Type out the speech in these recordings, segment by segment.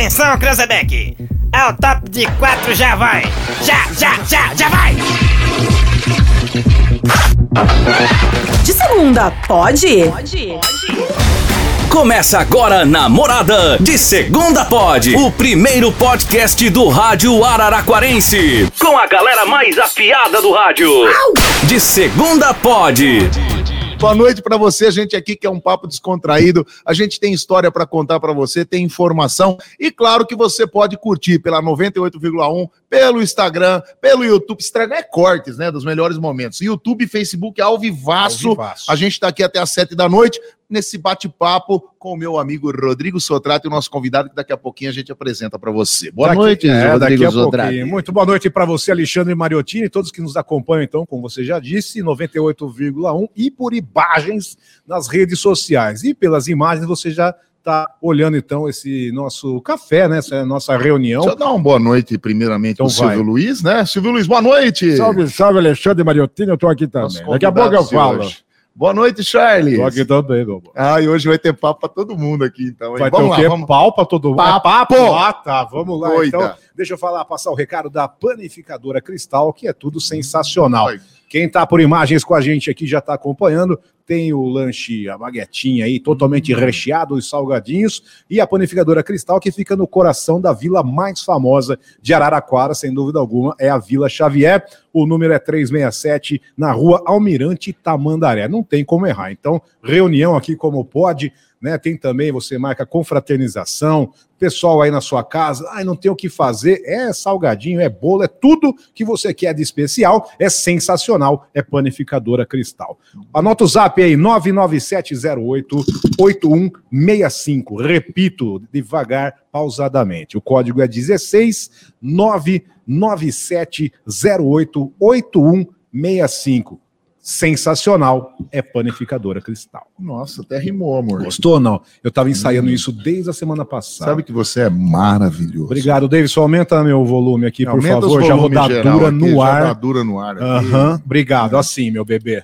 Atenção, Cranzebeck! Ao top de quatro já vai! Já, já, já, já vai! De segunda, pode? Começa agora na Morada de Segunda Pod, o primeiro podcast do rádio Araraquarense, com a galera mais afiada do rádio. De Segunda Pod. Boa noite para você, a gente aqui que é um papo descontraído. A gente tem história para contar para você, tem informação e claro que você pode curtir pela 98,1, pelo Instagram, pelo YouTube. Instagram é cortes, né, dos melhores momentos. YouTube, Facebook, ao vivaço. Ao vivaço. A gente está aqui até às sete da noite nesse bate-papo com o meu amigo Rodrigo Sotrato e o nosso convidado que daqui a pouquinho a gente apresenta para você. Boa Daqui- noite, é, Rodrigo Sotrato. Muito boa noite para você, Alexandre Mariottini, todos que nos acompanham, então, como você já disse, 98,1 e por imagens nas redes sociais. E pelas imagens você já está olhando, então, esse nosso café, né? Essa nossa reunião. Deixa eu dar uma boa noite, primeiramente, Então vai. Silvio Luiz, né? Silvio Luiz, boa noite. Salve, salve, Alexandre Mariottini, eu tô aqui também. Daqui a pouco eu falo. hoje. Boa noite, Charles. Tô aqui também, meu amor. Ah, e hoje vai ter papo para todo mundo aqui, então. hein? Vai ter vamos o lá, quê? vamos. Pau pra todo mundo? Papo! É papo? Ah, tá. Vamos lá, Doida. então. Deixa eu falar, passar o recado da Panificadora Cristal, que é tudo sensacional. Quem tá por imagens com a gente aqui já tá acompanhando. Tem o lanche, a baguetinha aí, totalmente recheado, os salgadinhos. E a Panificadora Cristal, que fica no coração da vila mais famosa de Araraquara, sem dúvida alguma, é a Vila Xavier. O número é 367, na rua Almirante Tamandaré. Não tem como errar. Então, reunião aqui como pode, né? Tem também, você marca confraternização, pessoal aí na sua casa, ai, não tem o que fazer, é salgadinho, é bolo, é tudo que você quer de especial, é sensacional, é panificadora cristal. Anota o zap aí, 997088165, repito, devagar, pausadamente. O código é 16 997088165. Sensacional, é panificadora cristal. Nossa, até rimou, amor. Gostou ou não? Eu estava ensaiando isso desde a semana passada. Sabe que você é maravilhoso. Obrigado, Davidson. Aumenta meu volume aqui, por Aumenta os favor. Já vou dar dura no já ar. dura no ar. Aham, obrigado. Assim, meu bebê.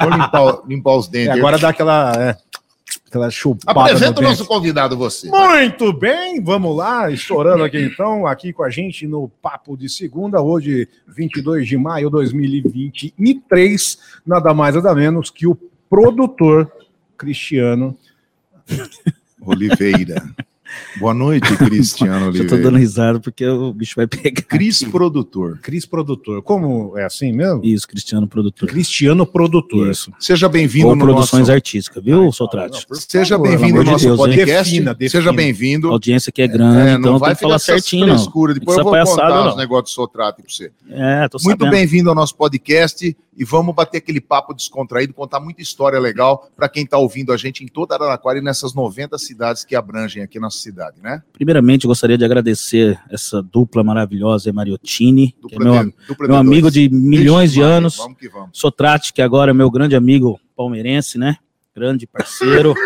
Vou limpar, limpar os É, dentes. agora dá aquela, é, aquela chupada Apresenta o no nosso convidado, você. Muito bem, vamos lá, estourando aqui então, aqui com a gente no Papo de Segunda, hoje 22 de maio de 2023, nada mais nada menos que o produtor Cristiano. Oliveira. Boa noite, Cristiano Já tô Oliveira. dando risada porque o bicho vai pegar. Cris Produtor. Cris Produtor, como é assim mesmo? Isso, Cristiano Produtor. Cristiano Produtor. Isso. Seja bem-vindo no produções nosso... artísticas, viu, Sotrate? Seja bem-vindo ao nosso Deus, podcast. Defina, defina. Seja A bem-vindo. audiência aqui é grande, É, então não vai tem que falar ficar essas certinho, que Depois eu vou palhaçada, contar não. os negócios do Sotrato pra você. É, tô Muito bem-vindo ao nosso podcast e vamos bater aquele papo descontraído, contar muita história legal para quem está ouvindo a gente em toda Araraquara e nessas 90 cidades que abrangem aqui nossa cidade, né? Primeiramente, gostaria de agradecer essa dupla maravilhosa, Mariottini, que é Dupla meu, dupla meu amigo de milhões Vixe, de anos. Vamos que vamos. Sotrate, que agora é meu grande amigo palmeirense, né? Grande parceiro.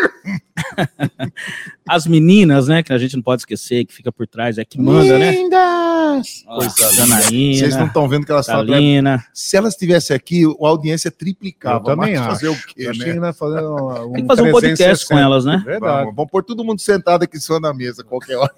As meninas, né? Que a gente não pode esquecer, que fica por trás, é que manda, né? Lindas! Linda. Janaína, Vocês não estão vendo que elas falam. Talina. Se elas estivessem aqui, a audiência triplicava. Eu também acho. fazer o quê, né? que nós fazer um, Tem que fazer um podcast com elas, né? Verdade, Vamos, vamos pôr todo mundo sentado aqui só na mesa, qualquer hora.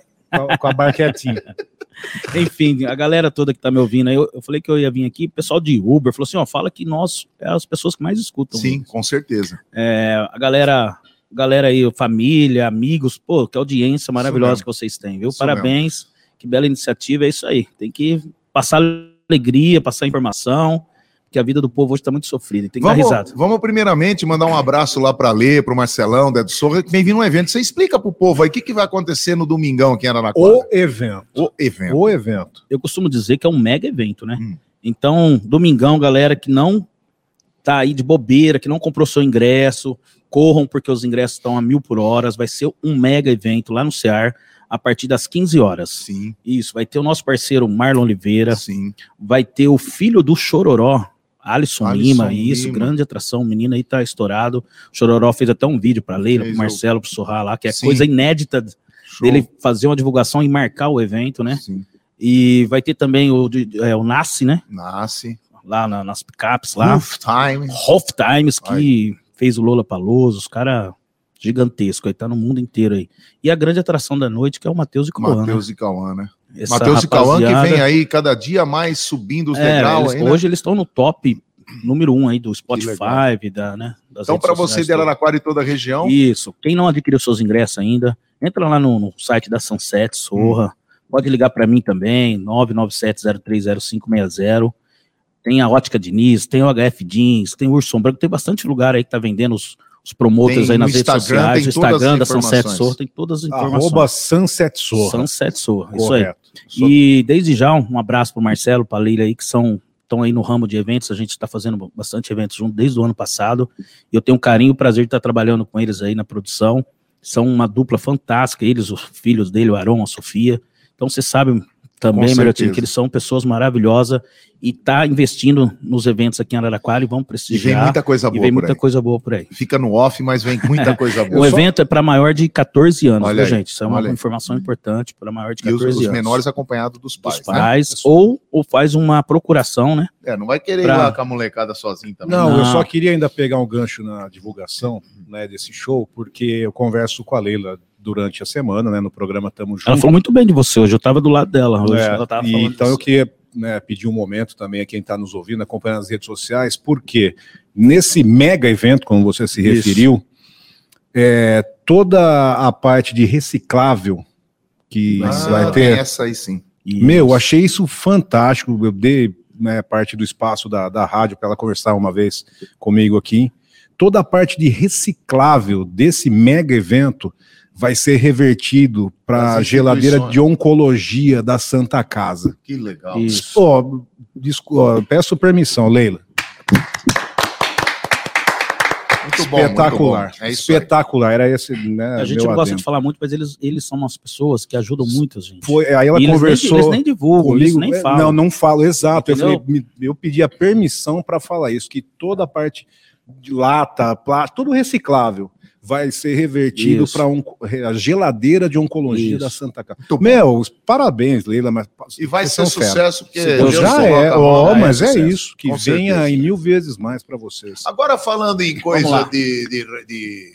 com- a barquetinha. Enfim, a galera toda que tá me ouvindo aí, eu, eu falei que eu ia vir aqui, o pessoal de Uber falou assim, ó, fala que nós é as pessoas que mais escutam. Sim, com certeza. É, a galera, galera aí, família, amigos, pô, que audiência maravilhosa mesmo. que vocês têm, viu? Isso Parabéns, que bela iniciativa, é isso aí. Tem que passar alegria, passar informação, que a vida do povo hoje tá muito sofrida, e tem que dar Vamos, risada. vamos primeiramente mandar um abraço lá para Lê, para o Marcelão, Dedo Sorra, que vem vindo um evento. Você explica pro povo aí o que, que vai acontecer no domingão aqui em Araraquara. O evento. O evento. O evento. eu costumo dizer que é um mega evento, né? Hum. Então, domingão, galera que não tá aí de bobeira, que não comprou seu ingresso, corram porque os ingressos estão a mil por horas, vai ser um mega evento lá no CEAR, a partir das 15 horas. Sim, Isso, vai ter o nosso parceiro Marlon Oliveira, sim. vai ter o filho do Chororó, Alisson, Alisson Lima, isso, Lima. grande atração, o menino aí tá estourado. O Chororó fez até um vídeo pra Leila, pro Marcelo, pro Sorra lá, que é Sim. coisa inédita Show. dele fazer uma divulgação e marcar o evento, né? Sim. E vai ter também o, é, o Nasce, né? Nasce. Lá na- nas picapes lá. Roof time. Hoff Times, que fez o Lola Paloso, os caras gigantesco, aí tá no mundo inteiro aí. E a grande atração da noite, que é o Matheus e Cauã. né? Matheus e Cauã, né? Essa Matheus e Cauã que vem aí cada dia mais subindo os É, degraus eles- aí, né? Hoje eles estão no top número um aí do. Spotify, da, né? Então, para você de Araraquara e toda a região, Isso. Quem não adquiriu seus ingressos ainda, entra lá no, no site da Sunset Sorra. Pode ligar para mim também, 997-030560. Tem a Ótica Diniz, tem o HF Jeans, tem o Urson Branco, tem bastante lugar aí que tá vendendo os, os promoters Tem aí nas redes Instagram, sociais. tem O Instagram da Sunset. Sorra tem todas as informações. Arroba Sunset Sorra. Sunset Sorra, isso aí. E desde já, um abraço pro Marcelo, pra Leila aí, que são estão aí no ramo de eventos, a gente está fazendo bastante eventos junto desde o ano passado, e eu tenho um carinho e o prazer de estar trabalhando com eles aí na produção, são uma dupla fantástica, eles, os filhos dele, o Aron, a Sofia, então você sabe também, certeza. que eles são pessoas maravilhosas, e tá investindo nos eventos aqui em Araraquara, e vão e vem prestigiar, muita coisa e boa vem por muita aí. coisa boa por aí. Fica no off, mas vem muita coisa boa. O evento é para maior de 14 anos, Olha viu, aí, gente? Isso é uma aí. informação importante para maior de E os, 14 os anos. menores acompanhados dos pais, dos né? pais, ou, ou faz uma procuração, né? É, não vai querer Pra- ir lá com a molecada sozinho também. Não, eu Não. só queria ainda pegar um gancho na divulgação né, desse show, porque eu converso com a Leila durante a semana, né? No programa Tamo Junto. Ela falou muito bem de você hoje, eu tava do lado dela hoje. É, ela tava e falando então eu disso. queria né, pedir um momento também a quem está nos ouvindo, acompanhando as redes sociais, porque nesse mega evento, como você se Isso. referiu, é, toda a parte de reciclável que Ah, vai ter. essa aí sim. Meu, achei isso fantástico. Eu dei né, parte do espaço da, da rádio para ela conversar uma vez comigo aqui. Toda a parte de reciclável desse mega evento vai ser revertido para a geladeira de oncologia da Santa Casa. Que legal. Isso. Descu- ó, peço permissão, Leila. Muito bom, Espetacular. muito bom. É. Espetacular. Era esse, né? A gente meu não gosta adendo. de falar muito, mas eles, eles são umas pessoas que ajudam muito a gente. Foi, aí ela E eles, conversou. nem, eles nem divulgam, eles comigo. nem É, falam. Não, não falo, exato. Eu, falei, eu pedi a permissão para falar isso, que toda a parte de lata, plástico, tudo reciclável vai ser revertido para a geladeira de oncologia Isso. da Santa Casa. Muito bom. Meu, parabéns, Leila, mas E vai ser fera. sucesso, porque Já é, ó, né? mas é sucesso. isso, que Com venha certeza. em mil vezes mais para vocês. Agora falando em coisa de, de, de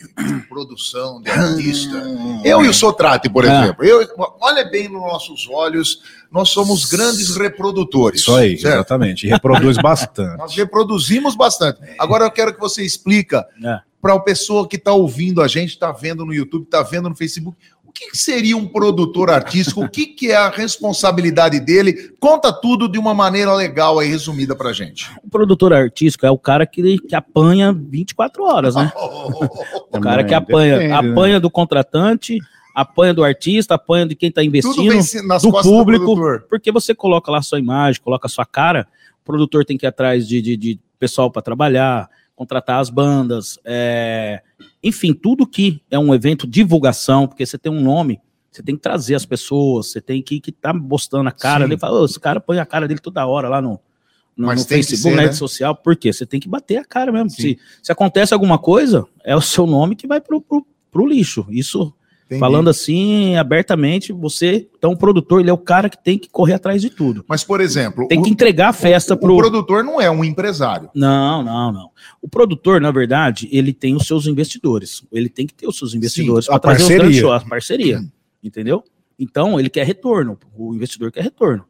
produção, de artista, eu e o Sotrate, por Ah. exemplo, eu, olha bem nos nossos olhos, nós somos grandes reprodutores. Isso aí, certo? exatamente. E reproduz bastante. Nós reproduzimos bastante. Agora eu quero que você explica É. para a pessoa que está ouvindo a gente, está vendo no YouTube, está vendo no Facebook, o que, que seria um produtor artístico? o que, que é a responsabilidade dele? Conta tudo de uma maneira legal aí, resumida para gente. O produtor artístico é o cara que, que apanha 24 horas, né? O cara que apanha, né? apanha do contratante, apanha do artista, apanha de quem tá Tudo investindo. do público. do. Porque você coloca lá sua imagem, coloca sua cara, o produtor tem que ir atrás de, de, de pessoal para trabalhar, contratar as bandas, é, enfim, tudo que é um evento divulgação, porque você tem um nome, você tem que trazer as pessoas, você tem que estar tá mostrando a cara Sim. dele, fala, "Ô, esse cara põe a cara dele toda hora lá no, no, no Facebook, ser, na né? rede social, por quê? Você tem que bater a cara mesmo. Sim. Se, se acontece alguma coisa, é o seu nome que vai pro, pro, pro lixo. Isso Entendi. Falando assim, abertamente, você, então o produtor, ele é o cara que tem que correr atrás de tudo. Mas, por exemplo, Tem o, que entregar a festa o pro... produtor não é um empresário. Não, não, não. O produtor, na verdade, ele tem os seus investidores. Ele tem que ter os seus investidores para trazer os parceria. grandes shows, a parceria. Entendeu? Então, ele quer retorno. O investidor quer retorno.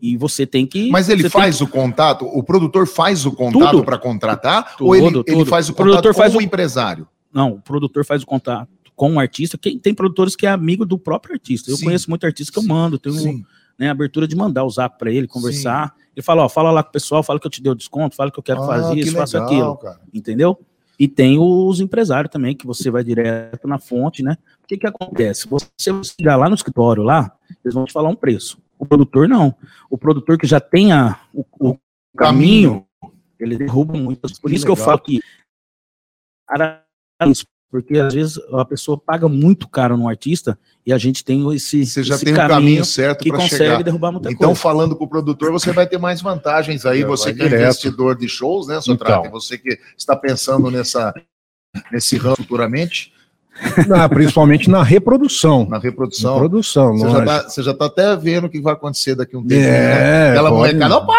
E você tem que... Mas ele faz o contato, o produtor faz o contato para contratar, Tudo, ou ele, ele tudo. faz o O produtor contato faz com o o- empresário? Não, o produtor faz o contato com o artista. Quem tem produtores que é amigo do próprio artista. Eu Sim. conheço muito artista que eu mando, tenho Sim. né, abertura de mandar o zap para ele, conversar. Ele fala, ó, fala lá com o pessoal, fala que eu te dei o desconto, fala que eu quero Ah, fazer que isso, faço legal, aquilo, cara. entendeu? E tem os empresários também, que você vai direto na fonte, né? O que que acontece? Você chegar lá no escritório, lá, eles vão te falar um preço. O produtor não. O produtor que já tem a, o, o caminho, ele derruba muito. Por Que isso que eu legal. falo que porque às vezes a pessoa paga muito caro no artista e a gente tem esse, Você já esse tem o caminho certo que consegue chegar. derrubar muita Então, coisa. falando com o produtor, você vai ter mais vantagens aí. É, Você que é investidor de shows, né, Sotrate? Então. Você que está pensando nessa, nesse ramo futuramente. Na- principalmente na reprodução. Na reprodução. Reprodução, Você já, tá, você já tá até vendo o que vai acontecer daqui a um tempo. É, né? Aquela molecada, opa!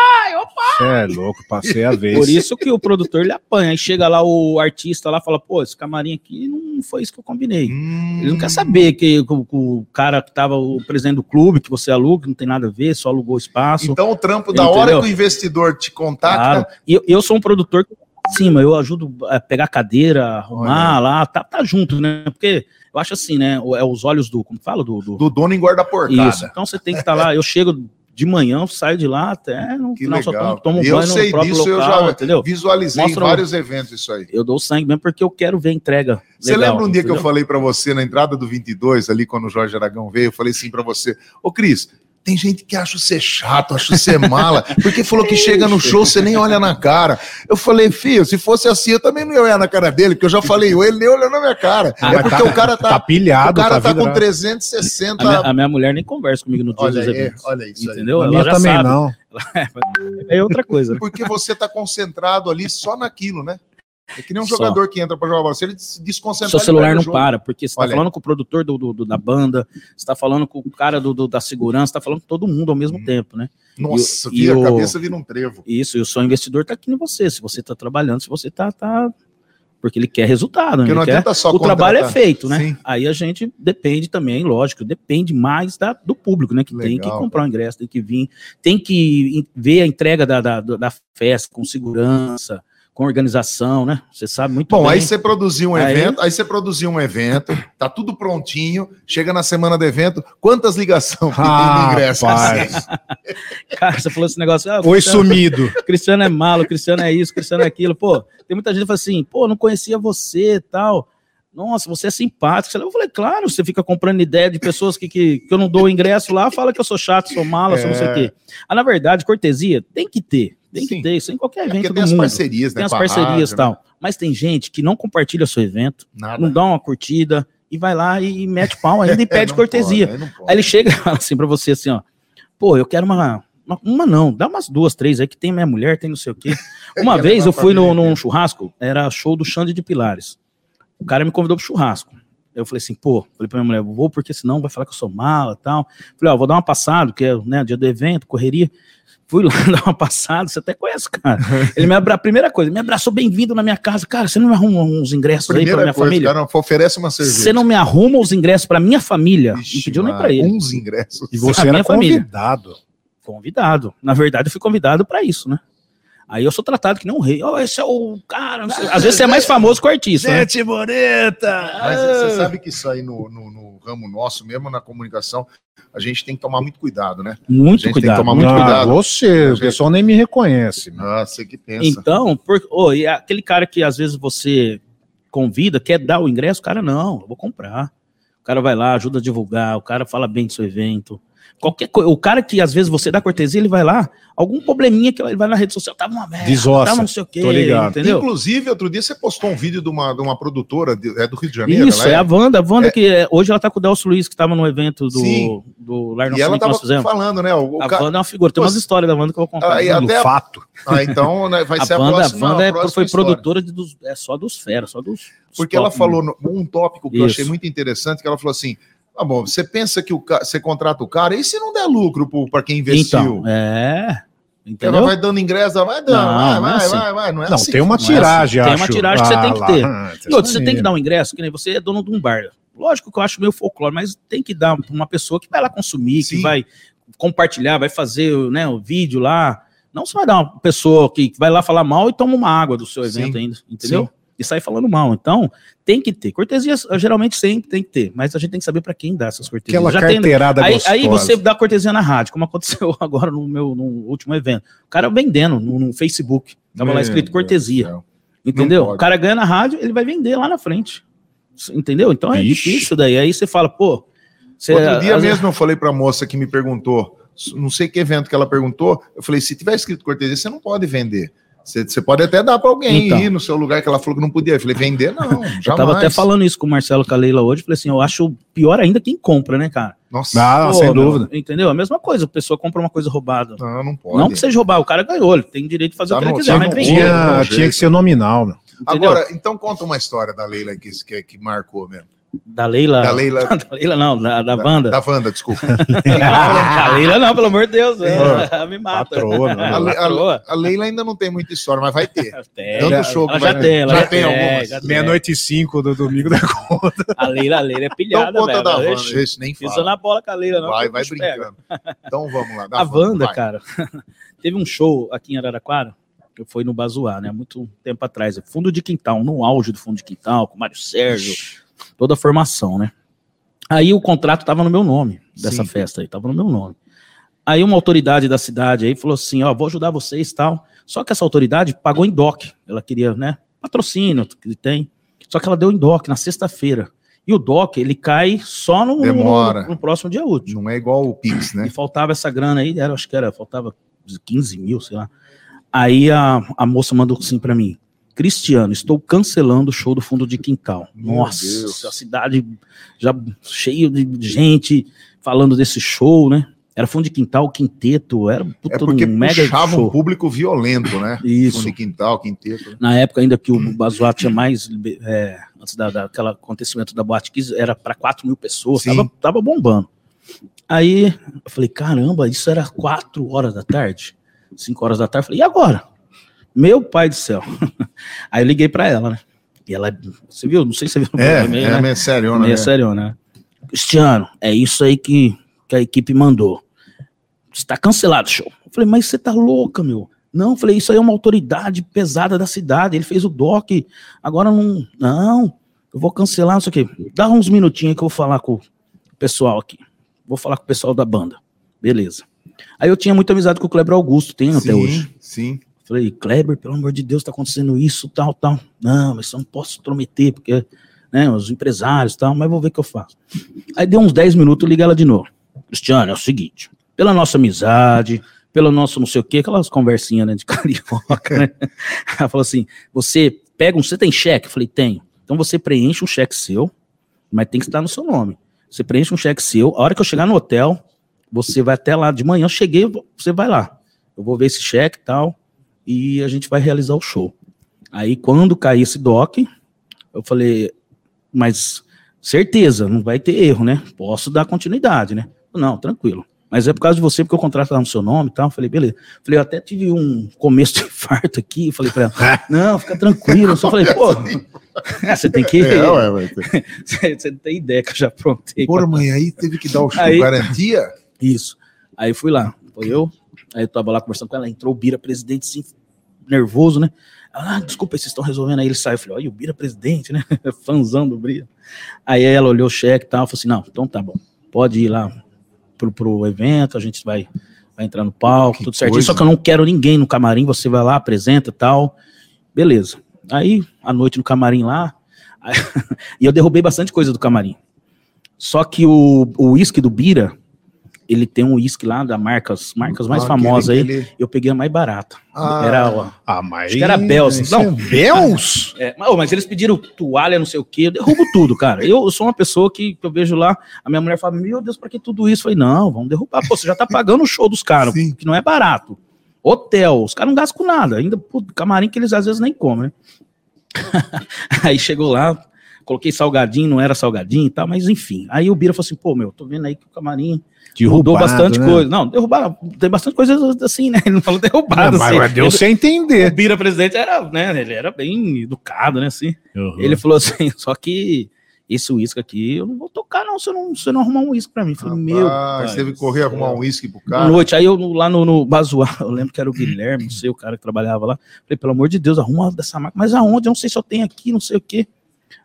Cê é louco, passei a vez. Por isso que o produtor ele apanha. Aí chega lá o artista lá e fala, pô, esse camarim aqui não foi isso que eu combinei. Hum, Ele não quer saber que, o- o cara que tava o presidente do clube, que você aluga, não tem nada a ver, só alugou espaço. Então o trampo da Entendeu? hora que o investidor te contacta, Claro. E eu, eu sou um produtor que cima, eu ajudo a pegar cadeira, arrumar lá, tá, tá junto, né? Porque eu acho assim, né? É os olhos do, como fala? Do, do- do dono engorda porcada. Isso. Então você tem que estar lá. Eu chego de manhã, eu saio de lá até no Que final, só legal. tomo, tomo eu banho sei no próprio disso, local, eu já entendeu? visualizei Mostra em vários eventos isso aí. Eu dou sangue mesmo porque eu quero ver a entrega. Você legal, lembra um dia que eu entendeu? falei pra você na entrada do 22, ali quando o Jorge Aragão veio, eu falei assim pra você, ô Cris, tem gente que acha você chato, acha você mala, porque falou que chega no show, você nem olha na cara. Eu falei, filho, se fosse assim, eu também não ia olhar na cara dele, porque eu já falei, ele nem olhou na minha cara. Ah, é porque tá- o cara tá, Tá pilhado, o cara tá, com vidrado. 360. A minha, a minha mulher nem conversa comigo no dia Olha dos aí, eventos. olha isso. Entendeu? Ela também sabe. não. É outra coisa. né? Porque você tá concentrado ali só naquilo, né? É que nem um Só. jogador que entra pra jogar bola, se ele se desconcentrar, Seu celular não jogo. para, porque você tá aí. falando com o produtor do, do- do- da banda, você tá falando com o cara do, do- da segurança, tá falando com todo mundo ao mesmo Hum. tempo, né? Nossa, E e a o- cabeça vira um trevo. Isso, e o seu investidor tá aqui em você. Se você tá trabalhando, se você tá. tá... Porque ele quer resultado, né? Ele quer... O trabalho é feito, né? Sim. Aí a gente depende também, lógico, depende mais da, do público, né? Que tem que Legal. comprar o ingresso, tem que vir, tem que ver a entrega da, da, da festa com segurança, com organização, né? Você sabe muito Bom, bem. aí você produziu um Aí- evento, aí você produziu um evento, tá tudo prontinho, chega na semana do evento, quantas ligações que tem ingresso? Cara, você falou esse negócio. Ah, foi sumido. Cristiano é malo, Cristiano é isso, Cristiano é aquilo. Pô, tem muita gente que fala assim, pô, não conhecia você e tal. Nossa, você é simpático. Eu falei, claro, você fica comprando ideia de pessoas que, que, que eu não dou ingresso lá, fala que eu sou chato, sou mala, sou não sei o quê. Ah, na verdade, cortesia tem que ter. Tem Sim. que ter, isso em qualquer É evento porque do tem as mundo. parcerias, né? tem as parcerias e rádio, tal. Mas tem gente que não compartilha seu evento, né? Nada. não dá uma curtida e vai lá e mete pau ainda e pede cortesia. pode, aí. Aí ele chega e fala assim pra você assim, ó. Pô, eu quero uma, uma. uma não, dá umas duas, três aí que tem minha mulher, tem não sei o quê. Uma vez eu fui no, num churrasco, era show do Xande de Pilares. O cara me convidou pro churrasco. Eu falei assim, pô, falei pra minha mulher, vou porque senão vai falar que eu sou mala e tal. Falei, ó, vou dar uma passada, que é né, dia do evento, correria. Fui lá dar uma passada, você até conhece, o cara. Ele me abraçou, primeira coisa, me abraçou bem-vindo na minha casa. Cara, você não me arruma uns ingressos aí pra Primeira minha coisa, família? cara, oferece uma cerveja. Você não me arruma os ingressos pra minha família? não Vixe, pediu nem pra ele. Uns ingressos. E você era minha família. convidado. Convidado. Na verdade, eu fui convidado pra isso, né? Aí eu sou tratado que nem um rei. Ó, esse é o cara. não sei- Às vezes você é mais famoso que o artista, né? Gente bonita! Mas você sabe que isso aí no, no- no ramo nosso, mesmo na comunicação, a gente tem que tomar muito cuidado, né? A Muito gente tem que cuidado. tomar muito Não, cuidado. você, o pessoal nem me reconhece. meu. Ah, você que pensa. Então, por, ô, e aquele cara que às vezes você convida, quer dar o ingresso, o cara não, eu vou comprar. O cara vai lá, ajuda a divulgar, o cara fala bem do seu evento. Qualquer coisa, o cara que às vezes você dá cortesia, ele vai lá, algum probleminha que ele vai na rede social, tava uma merda, Desossa, tava não sei o quê, tô ligado. entendeu? Inclusive, outro dia você postou um vídeo de uma, de uma produtora de- é do Rio de Janeiro. Isso, ela é a Wanda. A Wanda É. que é, hoje ela tá com o Delcio Luiz, que estava no evento Sim. do, do Lar E ela que nós tava fizemos. falando, né? O, o A ca- Wanda é uma figura. Tem umas histórias da Wanda que eu vou contar. Ah, e a até- fato. Ah, então né, vai ser a, Wanda, próxima. a Wanda a é- próxima foi história. produtora de, dos, é só dos feras, só dos. Porque ela falou né? no- um tópico que eu Isso. achei muito interessante, que ela falou assim: ah, bom, você pensa que o ca- você contrata o cara, e se não der lucro para quem investiu? Então, é. ela Entendeu? vai dando ingresso, ela vai dando, Não, vai, não é vai, assim. vai, vai. Não é Não, assim tem uma tiragem, Tem uma tiragem que você tem que ter. lá, E outro, você tem que dar um ingresso, que nem você é dono de um bar. Lógico que eu acho meio folclore, mas tem que dar pra uma pessoa que vai lá consumir, Sim. que vai compartilhar, vai fazer né, o vídeo lá. Não você vai dar uma pessoa que vai lá falar mal e toma uma água do seu evento Sim. ainda, entendeu? Sim. E sai falando mal. Então, tem que ter. Cortesia, geralmente sempre tem que ter, mas a gente tem que saber para quem dá essas cortesias. Aquela Já tem- carteirada Aí, gostosa. aí você dá cortesia na rádio, como aconteceu agora no meu no último evento. O cara vendendo no, no Facebook. Tava lá Meu escrito Deus cortesia. Entendeu? O cara ganha na rádio, ele vai vender lá na frente. Entendeu? Então é difícil daí. Aí você fala, pô. Você, Outro dia vezes- mesmo eu falei pra moça que me perguntou, não sei que evento que ela perguntou, eu falei, se tiver escrito cortesia, você não pode vender. Você, pode até dar pra alguém Então. ir no seu lugar que ela falou que não podia. Eu falei, vender não, jamais. Eu tava até falando isso com o Marcelo Caleila hoje. Falei assim, eu acho pior ainda quem compra, né, cara? Nossa, Ah, Pô, sem meu, dúvida. Entendeu? A mesma coisa, a pessoa compra uma coisa roubada. não, não pode. Não que seja roubar, o cara ganhou, ele tem direito de fazer Tá o que ele quiser, mas. Tinha, tinha que ser nominal, meu. entendeu? Agora, então conta uma história da Leila que, que, que marcou mesmo. Da Leila. Da Leila. da Leila não, da, da Wanda. Da Wanda, desculpa. a Leila não, pelo amor de Deus. Ela me mata. Patroa, né? A, Le- a- Leila ainda não tem muita história, mas vai ter. Tem. Tanto show que vai já tem, ela já já tem tem, algumas. já tem. Meia-noite e cinco do domingo da conta. A Leila, a Leila é Então pilhada, conta velho. da Wanda, esse nem Pisa fala. na bola com a Leila, não. Vai, vai pega. brincando. Então vamos lá. da A Wanda, vai. cara, teve um show aqui em Araraquara, que foi no Bazuá, né? Muito tempo atrás. Fundo de quintal, no auge do fundo de quintal, com o Mário Sérgio, toda a formação, né? Aí o contrato tava no meu nome, dessa Sim. festa aí, tava no meu nome. Aí uma autoridade da cidade aí falou assim: ó, vou ajudar vocês e tal. Só que essa autoridade pagou em DOC. Ela queria, né? Patrocínio que tem. Só que ela deu em DOC na sexta-feira. E o DOC, ele cai só no, no- Demora. no próximo dia útil. Não é igual o Pix, né? E faltava essa grana aí, era, acho que era, faltava 15 mil, sei lá. Aí a, a moça mandou assim pra mim: Cristiano, estou cancelando o show do fundo de quintal. Meu Nossa, Deus. a cidade já cheio de gente falando desse show, né? Era fundo de quintal, quinteto, era puta, É porque um mega puxava um show. público violento, né? Isso. Fundo de quintal, quinteto. Na época ainda que o Bazuá tinha mais, é, antes da, daquela acontecimento da Boate Kiss, era para 4 mil pessoas, Sim. tava, tava bombando. Aí eu falei, caramba, isso era 4 horas da tarde, 5 horas da tarde. Eu falei, e agora? Meu pai do céu. Aí eu liguei para ela, né? E ela, você viu? Não sei se você viu É, aí, é né? meio sério, Meio né? sério, né? Cristiano, é isso aí que, que a equipe mandou. Está cancelado o show. Eu falei, mas você tá louca, meu. Não, falei, isso aí é uma autoridade pesada da cidade. Ele fez o doc. Agora não. Não, eu vou cancelar, não sei o quê. Dá uns minutinhos que eu vou falar com o pessoal aqui. Vou falar com o pessoal da banda. Beleza. Aí eu tinha muita amizade com o Kleber Augusto, tenho até Sim, hoje. sim. Falei, Kleber, pelo amor de Deus, tá acontecendo isso, tal, tal. Não, mas eu não posso intrometer, porque, né, os empresários tal, mas vou ver o que eu faço. Aí deu uns 10 minutos, liguei ela de novo. Cristiano, é o seguinte, pela nossa amizade, pelo nosso não sei o quê, aquelas conversinhas, né, de carioca, né? Ela falou assim, você pega um, você tem cheque? Eu falei, tenho. Então você preenche um cheque seu, mas tem que estar no seu nome. Você preenche um cheque seu, a hora que eu chegar no hotel, você vai até lá, de manhã eu cheguei, você vai lá. Eu vou ver esse cheque e tal, e a gente vai realizar o show. Aí, quando cair esse doc, eu falei, mas certeza, não vai ter erro, né? Posso dar continuidade, né? Não, tranquilo. Mas é por causa de você, porque o contrato tá no seu nome e tal. Eu Falei, beleza. Falei, eu até tive um começo de infarto aqui. Eu Falei pra ela, não, fica tranquilo. Eu só falei, pô, é, você tem que. É, ué, ué. Você você não tem ideia que eu já aprontei. Porra, mãe, aí teve que dar o show. Aí- Garantia? Isso. Aí fui lá, foi eu. Aí eu tava lá conversando com ela, entrou o Bira presidente, assim, nervoso, né? Ah, desculpa, vocês estão resolvendo. Aí ele saiu, eu falei, olha, o Bira presidente, né? Fãzão do Bira. Aí ela olhou o cheque e tal, falou assim, não, então tá bom, pode ir lá pro, pro evento, a gente vai, vai entrar no palco, Que tudo certinho. coisa. Só que eu não quero ninguém no camarim, você vai lá, apresenta e tal. Beleza. Aí, à noite no camarim lá, aí- e eu derrubei bastante coisa do camarim. Só que o uísque do Bira, ele tem um uísque lá da marcas, marcas mais Ah, famosas aquele- aí. aquele- Eu peguei a mais barata. Ah. Era, ó, Ah, mas. Acho que era Bells. Isso Não. é Bells? é, mas, mas eles pediram toalha, não sei o quê, eu derrubo tudo, cara. Eu, eu sou uma pessoa que, que eu vejo lá, a minha mulher fala, meu Deus, pra que tudo isso? Eu falei, não, vamos derrubar. Pô, você já tá pagando o show dos caras, que não é barato. Hotel, os caras não gastam com nada, ainda pô, camarim que eles às vezes nem comem, né? Aí chegou lá, coloquei salgadinho, não era salgadinho e tal, mas enfim. Aí o Bira falou assim, pô, meu, tô vendo aí que o camarim Derrubado, bastante né? coisa. Não, derrubaram, tem bastante coisa assim, né? Ele não falou derrubado, Ah, assim. mas deu Ele- sem o entender. Bira presidente era, né, ele era bem educado, né, assim. Uhum. Ele falou assim, só que esse uísque aqui, eu não vou tocar não, se eu não, se eu não arrumar um uísque pra mim. Eu Falei, meu Rapaz, pai teve que correr arrumar um uísque pro cara. noite, aí eu lá no, no Bazuá, eu lembro que era o Guilherme, não sei, o cara que trabalhava lá. Falei, pelo amor de Deus, arruma dessa marca. Mas aonde? Eu não sei se eu tenho aqui, não sei o quê.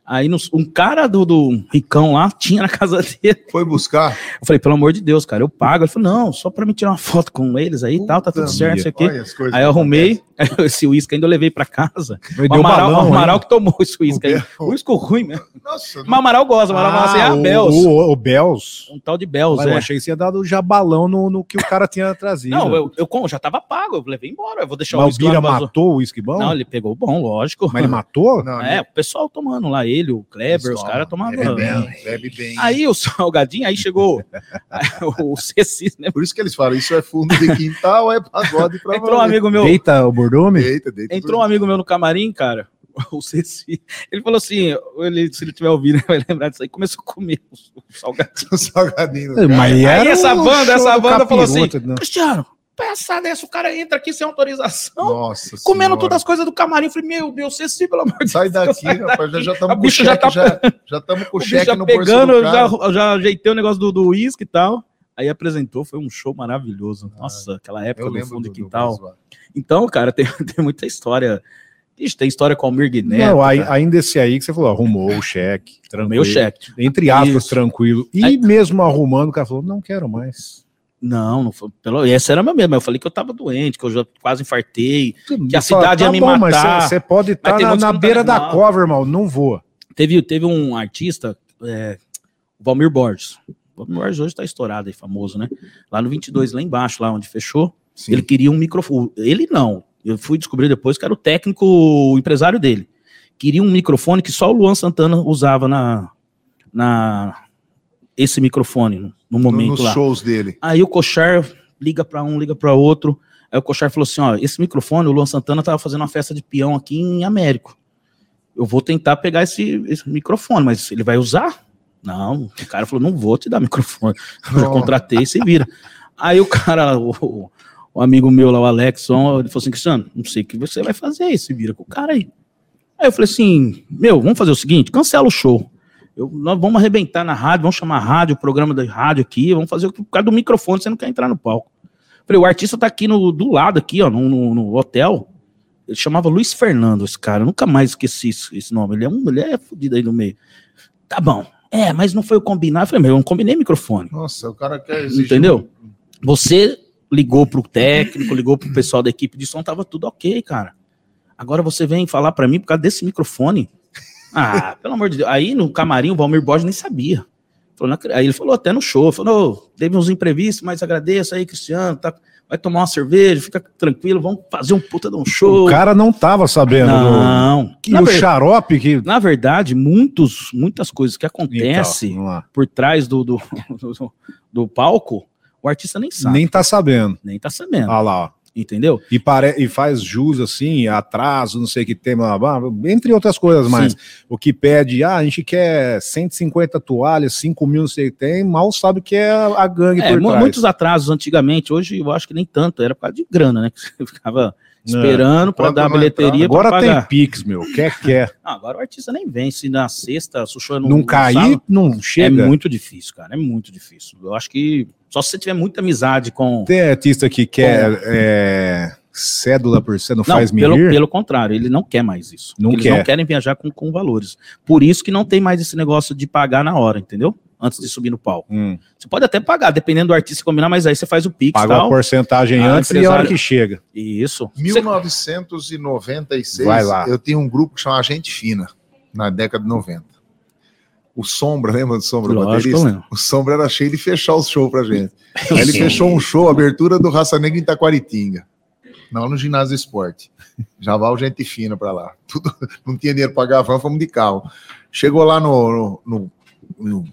Aí nos- um cara do, do Ricão lá tinha na casa dele. Foi buscar. Eu falei, pelo amor de Deus, cara, eu pago. Ele falou, não, só pra me tirar uma foto com eles aí e tal, tá tudo certo, o as coisas Aí eu arrumei, esse uísque ainda eu levei pra casa. Ele O deu Amaral, balão, o Amaral que tomou esse uísque aí. O Uísque ruim mesmo. Nossa, Mas o Amaral gosta, o Amaral fala assim, ah, o, Bells. o, o Bells. Um tal de Bells, Mas eu é. achei que você ia dar o jabalão no, no que o cara tinha trazido. Não, eu, eu como, já tava pago, eu levei embora, eu vou deixar o Mas o uísque lá Bira no vaso. matou o uísque bom? Não, ele pegou o bom, lógico. Mas ele matou? não, É, o pessoal tomando lá, ele, o Kleber, os caras tomavam. Bebe bem, bebe bem. Aí o salgadinho, aí chegou o Ceci, né? Por isso que eles falam, isso é fundo de quintal, é pagode pra Entrou um amigo meu, Deita o bordume? Deita, deita. entrou um amigo meu no camarim, cara. o Ceci, ele falou assim, ele, se ele tiver ouvindo, ele vai lembrar disso aí, começou a comer o, salgadinho. O salgadinho. Mas Aí essa banda, essa banda falou assim, né? Cristiano, peça dessa, o cara entra aqui sem autorização, Nossa comendo Senhora. todas as coisas do camarim. Eu falei, meu Deus, Ceci, pelo amor de Sai Deus. daqui, rapaz. Já estamos com o bicha já cheque, tá- já já estamos com O o cheque já no pegando, do já, já ajeitei o negócio do do uísque e tal. Aí apresentou, foi um show maravilhoso. Nossa, aquela época do fundo do, de do quintal. Brasil. Então, cara, tem, tem muita história. Ixi, tem história com o Almir. Não, aí- ainda esse aí que você falou, arrumou o cheque. Tranquilo. meu cheque. Entre aspas, Isso. tranquilo. E Aí- mesmo arrumando, o cara falou, não quero mais. Não, não foi. Pelo, essa era a minha mesma. Eu falei que eu tava doente, que eu já quase infartei. Que a cidade ia me bom, matar. Você pode estar tem na, na beira tá da cova, irmão. Não voa. Teve, teve um artista, é, o Valmir Borges. O Valmir Borges hoje tá estourado aí, famoso, né? Lá no 22, lá embaixo, lá onde fechou. Ele queria um microfone. Ele não. Eu fui descobrir depois que era o técnico, o empresário dele. Queria um microfone que só o Luan Santana usava na. na esse microfone, no, momento nos lá. shows dele. Aí o Cochar liga para um, liga para outro. Aí o Cochar falou assim: ó, esse microfone, o Luan Santana tava fazendo uma festa de peão aqui em Américo. Eu vou tentar pegar esse, esse microfone, mas ele vai usar? Não, o cara falou: não vou te dar microfone. Eu Não. contratei e se vira. Aí o cara, o, o amigo meu lá, o Alexson, ele falou assim: Cristiano, não sei o que você vai fazer aí, se vira com o cara aí. Aí eu falei assim: meu, vamos fazer o seguinte, cancela o show. Eu- nós vamos arrebentar na rádio, vamos chamar a rádio, o programa da rádio aqui, vamos fazer o por causa do microfone, você não quer entrar no palco. Falei, o artista tá aqui no, do lado, aqui, ó, no, no- no hotel. Ele chamava Luiz Fernando, esse cara. Eu nunca mais esqueci esse, esse nome. Ele é um, ele é fudido aí no meio. Tá bom. É, mas não foi o combinado. Eu falei, meu, eu não combinei microfone. Nossa, o cara quer exigir. Entendeu? Você ligou pro técnico, ligou pro pessoal da equipe de som, tava tudo ok, cara. Agora você vem falar pra mim por causa desse microfone. Ah, pelo amor de Deus. Aí no camarim o Valmir Borges nem sabia. Falou, aí ele falou até no show, falou, "Ô, teve uns imprevistos, mas agradeço aí, Cristiano, tá, vai tomar uma cerveja, fica tranquilo, vamos fazer um puta de um show. O cara não tava sabendo. do- não. Que Na, o ver- xarope que. na verdade, muitos, muitas coisas que Então, acontecem lá. por trás do, do, do, do palco, o artista nem sabe, nem, Nem tá sabendo. tá sabendo. Olha lá, ó. Entendeu? E, pare... e faz jus assim, atraso, não sei o que tem, blá, blá, blá, entre outras coisas mais. Sim. O que pede, ah, a gente quer 150 toalhas, 5 mil, não sei o que tem, mal sabe que é a gangue É, por trás. muitos atrasos antigamente, hoje eu acho que nem tanto, era por causa de grana, né? Que você ficava esperando para dar a não bilheteria Agora tem Pix, meu, quer, quer. Não, agora o artista nem vem, se na sexta, se o show é Não no cair, não é chega. muito difícil, cara, é muito difícil. Eu acho que só se você tiver muita amizade com... Tem artista que quer é, cédula por cento, não, Não, faz pelo, pelo contrário, ele não quer mais isso. Não Eles quer. não querem viajar com, com valores. Por isso que não tem mais esse negócio de pagar na hora, entendeu? Antes de subir no palco. Hum, Você pode até pagar, dependendo do artista combinar, mas aí você faz o Pix paga a tal. porcentagem Ah, antes e a hora empresário. que chega. Isso. Você- 1996, Vai lá. eu tinha um grupo que chamava Gente Fina, na década de 90. O Sombra, lembra do Sombra, Lógico, baterista? lembro. O Sombra era cheio de fechar os shows pra gente. Aí ele fechou um show, abertura do Raça Negra em Itaquaritinga. Não, no ginásio esporte. Já vai o gente fina pra lá. Tudo, não tinha dinheiro pra pagar fomos de carro. Chegou lá no, no, no- no-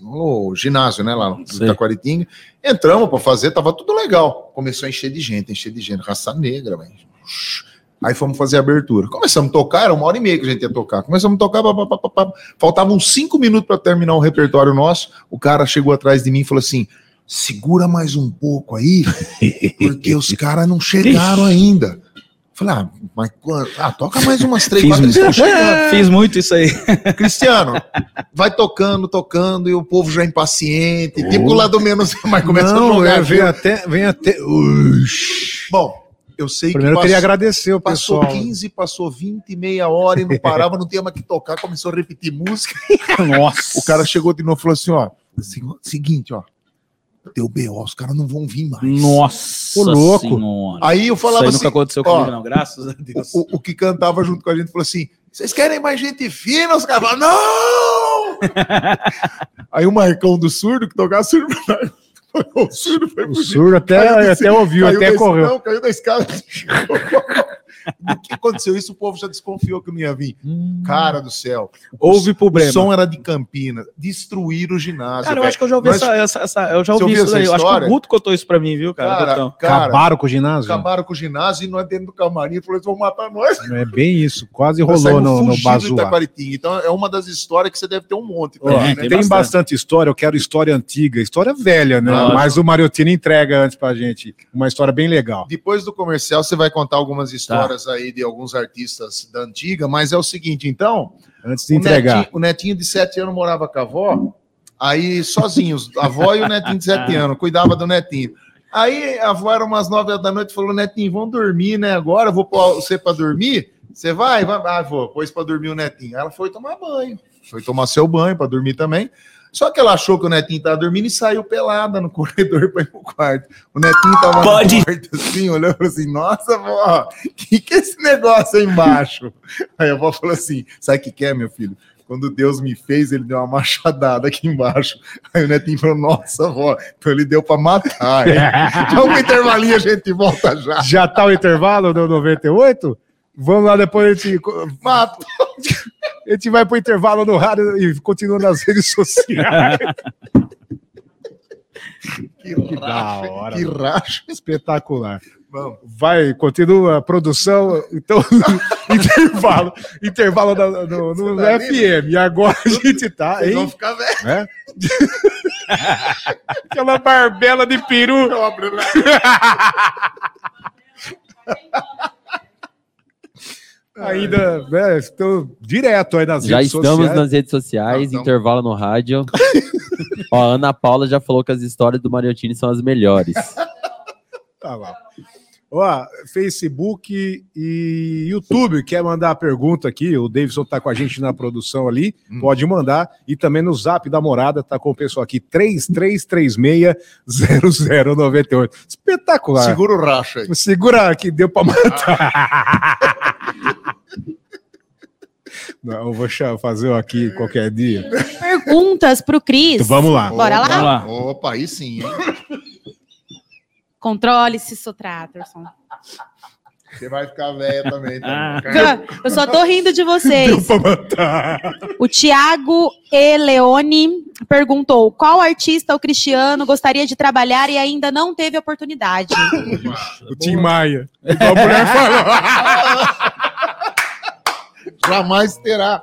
no ginásio, né? Lá no Sei. Itaquaritinga. Entramos pra fazer, tava tudo legal. Começou a encher de gente, encher de gente. Raça negra, velho. Aí fomos fazer a abertura. Começamos a tocar, era uma hora e meia que a gente ia tocar. Começamos a tocar, pá, pá, pá, faltavam cinco minutos para terminar o repertório nosso. O cara chegou atrás de mim e falou assim: segura mais um pouco aí, porque os caras não chegaram ainda. Falei, ah, mas? Ah, toca mais umas três, quatro, eles estão chegando. fiz muito isso aí. Cristiano, vai tocando, tocando, e o povo já é impaciente. Tipo o lado menos, mas começa a Não, jogar. é, vem até, vem até. Ux. Bom, eu sei Primeiro eu que queria passou- agradecer o Passou pessoal. 15, passou 20, meia hora e não parava, não tinha mais que tocar, começou a repetir música. Nossa. O cara chegou de novo e falou assim: ó, segu- seguinte, ó, deu B.O., os caras não vão vir mais. Nossa. Ô, louco. Senhora. Aí eu falava isso aí assim: nunca aconteceu ó, comigo, não. Graças a Deus. o, o- o que cantava junto com a gente falou assim: vocês querem mais gente fina? Os caras falaram, não! Aí o Marcão do surdo, que tocava surdo, o surdo foi O surdo Caiu até, desse- até ouviu, caiu até correu. Não, caiu da escada. Do que aconteceu isso, o povo já desconfiou que não ia vir. Hum. Cara do céu. Houve O problema. som era de Campinas. Destruíram o ginásio. Cara, eu velho. acho que eu já ouvi Nós- essa, essa, essa- Eu já ouvi isso essa daí. Eu acho que o Guto contou isso pra mim, viu, cara? Cara, Gutão. cara, Acabaram com o ginásio? acabaram com o ginásio e nós dentro do camarim falou: eles vão matar nós. É bem isso. Quase Nós rolou no, no. Itaquaritinga. Então é uma das histórias que você deve ter um monte. É, né? tem, tem bastante. bastante. história, eu quero história antiga, história velha, né? Mas o Mariotini entrega antes pra gente uma história bem legal. Depois do comercial, você vai contar Tá. algumas histórias aí de alguns artistas da antiga, mas é o seguinte, então, Antes de o entregar. netinho, o netinho de sete anos morava com a avó, aí sozinhos, a avó e o netinho de sete anos, cuidava do netinho. Aí a avó era umas nove horas da noite, falou, netinho, vamos dormir, né, agora, vou pôr você para dormir, você vai? vai? Ah, vou, pôs para dormir o netinho. Ela foi tomar banho, foi tomar seu banho para dormir também, só que ela achou que o netinho estava dormindo e saiu pelada no corredor para ir pro quarto. O netinho tava Pode. no quarto assim, olhando assim, nossa, vó, que que é esse negócio aí embaixo? Aí a avó falou assim, sabe o que que é, meu filho? Quando Deus me fez, ele deu uma machadada aqui embaixo. Aí o netinho falou, nossa, vó, então ele deu para matar. hein? Vamos pro intervalinho, a gente volta já. Já tá o intervalo do 98? Vamos lá, depois a gente, Mato. A gente vai pro intervalo no rádio e continua nas redes sociais. Que, Que da hora. Que racha. Espetacular. Vamos. Vai, continua a produção. Então, intervalo. Intervalo da- no, no tá FM. E agora a gente tá, Vocês vão ficar velhos. Né? Aquela barbela de peru. Ainda, né? Estou direto aí nas Já redes estamos sociais. nas redes sociais, Não, não. intervalo no rádio. Ó, a Ana Paula já falou que as histórias do Mariottini são as melhores. Tá lá. Ó, Facebook e YouTube, quer mandar a pergunta aqui? O Davidson tá com a gente na produção ali, Hum. pode mandar. E também no zap da morada, tá com o pessoal aqui, 3336-0098. Espetacular. Segura o racha aí. Segura que deu pra matar. Não, eu vou fazer um aqui qualquer dia. Perguntas pro Cris. Então, vamos lá. Bora lá? Vamos lá. Opa, aí sim, hein? Controle-se, Sotraterson. Você vai ficar velha também. Ah. Tá? Eu só tô rindo de vocês. Pra matar. O Tiago E. Leone perguntou: qual artista o Cristiano gostaria de trabalhar e ainda não teve oportunidade? O Tim Maia. Igual a mulher falou. Jamais terá.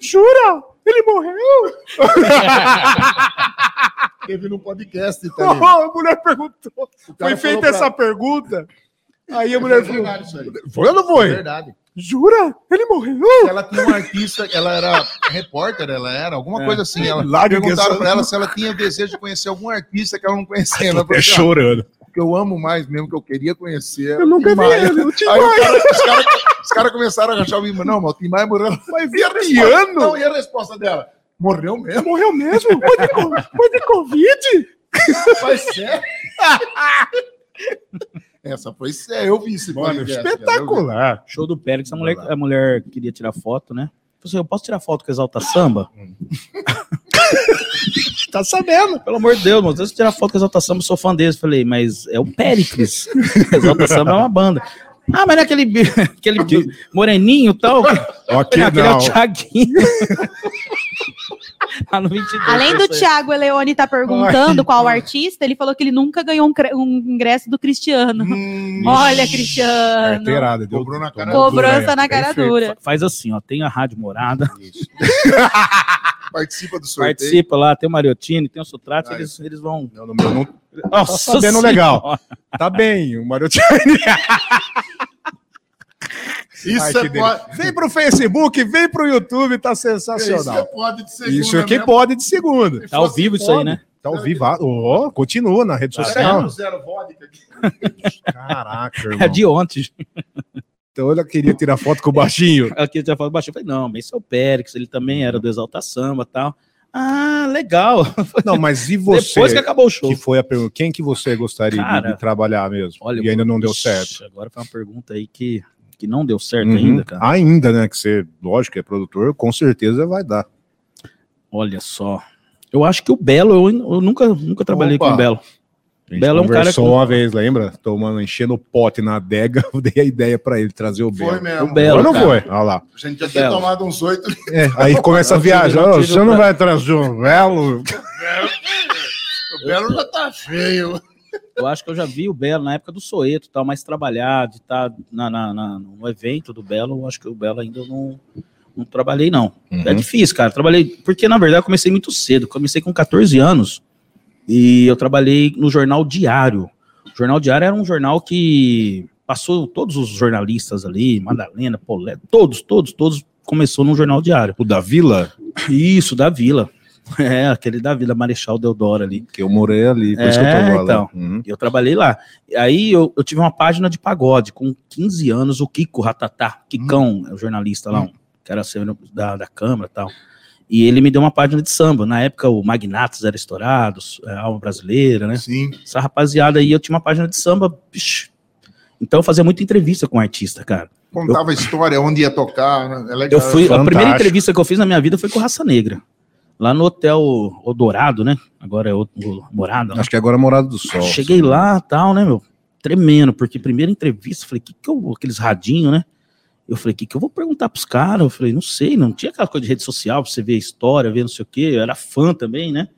Jura? Ele morreu? Teve no podcast, tá ligado? a mulher perguntou. Foi feita falou essa pra- pergunta. Aí a É mulher falou: isso aí. Foi ou não É foi? verdade. Jura? Ele morreu? Ela tinha uma artista, ela era repórter, ela era, alguma É. coisa assim. Ela Lá que perguntaram pra ela se ela tinha desejo de conhecer algum artista que ela não conhecia. Ela falou É assim, "Ah, chorando. Que eu amo mais mesmo, que eu queria conhecer. Eu nunca vi ele, o Tim Aí o Maia. cara- os caras os caras começaram a rachar o bico. Não, mas o Tim Maia morreu. Mas? Piano? Não, e a resposta dela? Morreu mesmo? Morreu mesmo? Foi de, foi de Covid? Foi sério? Essa foi sério, eu vi esse Mano, podcast, cara, eu vi. espetacular. Show do Pérez, a mulher, a mulher queria tirar foto, né? Falei assim, eu posso tirar foto com Exalta Samba? Tá sabendo. Pelo amor de Deus, mano, se eu tirar foto com Exalta Samba, eu sou fã deles. Falei, mas é o Péricles. Exalta Samba é uma banda. Ah, mas não é aquele, aquele bi- moreninho e tal? Ok, Não, aquele é não. o Thiaguinho. ah, no 22, Além do. Thiago Eleone tá perguntando qual artista, ele falou que ele nunca ganhou um, um ingresso do Cristiano. Hum, Olha, É Cristiano. Carteirada. deu- Cobrou na cara Cobrança dura, na é. cara dura. Faz assim, ó, tem a Rádio Morada, participa do sorteio. participa lá, tem o Mariotini, tem o Sotrate, Ah, eles, eles vão... Não, no meu não- Nossa sabendo Senhora. legal. Tá bem, o Mariottini. Isso Ai, é pode. Vem pro Facebook, vem pro YouTube, tá Isso é sensacional. pode de segunda Isso aqui mesmo. pode de segunda. Tá ao vivo isso aí, né? Tá ao vivo. Ó, continua na rede Tá social. Zero, zero vodka aqui. Caraca, É irmão. de ontem. Então ela queria tirar foto com o baixinho. Ela queria tirar foto baixinho. Eu falei, não, mas esse é o Périx, ele também era do Exalta Samba e tal. Ah, legal. Não, mas e você? Depois que acabou o show. que foi a pergunta, quem que você gostaria de- Cara, de, trabalhar mesmo? Olha, e ainda não deu certo. Agora foi uma pergunta aí que, que não deu certo Uhum. ainda, cara. Ainda, né? Que você, lógico, é produtor, com certeza vai dar. Olha só. Eu acho que o Belo, eu, eu nunca, nunca trabalhei Opa. com o Belo. A gente Belo é um cara conversou com- uma vez, lembra? Tomando, enchendo o pote na adega, eu dei a ideia pra ele trazer o Belo. Foi mesmo. O Belo, não cara. foi? Olha lá. A gente já tinha Belo. tomado uns oito. É, aí começa a viajar. não "Ô, tiro Você não vai trazer o Belo? O Belo já tá feio. Eu acho que eu já vi o Belo na época do Soeto, tal, mais trabalhado, estar na, na- na- no evento do Belo. Eu acho que o Belo ainda não, não trabalhei, não. Uhum. É difícil, cara. Trabalhei, porque na verdade eu comecei muito cedo. Comecei com 14 anos e eu trabalhei no Jornal Diário. O Jornal Diário era um jornal que passou todos os jornalistas ali, Madalena, Polé, todos, todos, todos começou no Jornal Diário. O da Vila? Isso, da Vila. É, aquele da Vila Marechal Deodoro ali. Que eu morei ali, por isso que eu É, tô lá. então. Uhum. Eu trabalhei lá. Aí eu, eu tive uma página de pagode com 15 anos, o Kiko Ratatá, Kikão, é o jornalista lá, um, que era da, da Câmara e tal. E ele me deu uma página de samba. Na época o Magnatos era estourado, é, Alma Brasileira, né? Sim. Essa rapaziada aí, eu tinha uma página de samba. bicho. Então eu fazia muita entrevista com artista, cara. Contava a história, onde ia tocar. né? É legal. Eu fui, a primeira entrevista que eu fiz na minha vida foi com Raça Negra. Lá no Hotel Odorado, né? Agora é o, o Morada. Acho que agora é Morada do Sol. Cheguei lá, tal, né, meu? Tremendo, porque primeira entrevista, falei, que que eu, aqueles radinhos, né? Eu falei, que que eu vou perguntar pros caras? Eu falei, não sei, não tinha aquela coisa de rede social pra você ver a história, ver não sei o quê. Eu era fã também, né?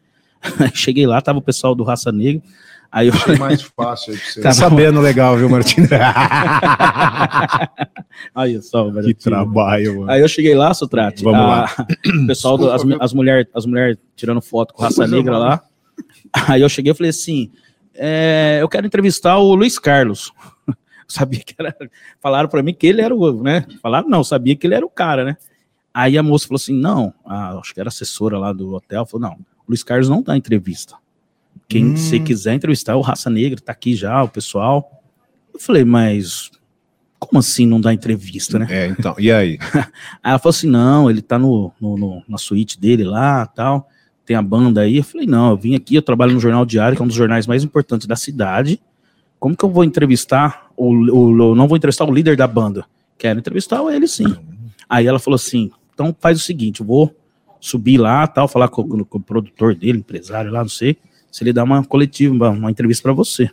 Aí Cheguei lá, tava o pessoal do Raça Negra. Aí eu Achei mais fácil aí pra você. Tá sabendo legal, viu, Martins? Aí, só, velho. que trabalho, mano. Aí eu cheguei lá, Sotrate. Vamos a- lá. O pessoal, do- as, Desculpa, as mulheres as mulher tirando foto com raça negra lá. Aí eu cheguei e falei assim: é, eu quero entrevistar o Luiz Carlos. Eu sabia que era. Falaram pra mim que ele era o, né? Falaram, não, sabia que ele era o cara, né? Aí a moça falou assim: não, a- acho que era assessora lá do hotel, falou: não, o Luiz Carlos não dá entrevista. Quem Hum. se quiser entrevistar é o Raça Negra, tá aqui já, o pessoal. Eu falei, mas como assim não dá entrevista, né? É, então, e aí? Aí ela falou assim: não, ele tá no, no- no- na suíte dele lá tal. Tem a banda aí. Eu falei: não, eu vim aqui, eu trabalho no Jornal Diário, que é um dos jornais mais importantes da cidade. Como que eu vou entrevistar? O, o- não vou entrevistar o líder da banda. Quero entrevistar ele sim. Aí ela falou assim: então faz o seguinte, eu vou subir lá tal, falar com, com- o produtor dele, empresário lá, não sei, se ele dá uma coletiva, uma, uma entrevista pra você.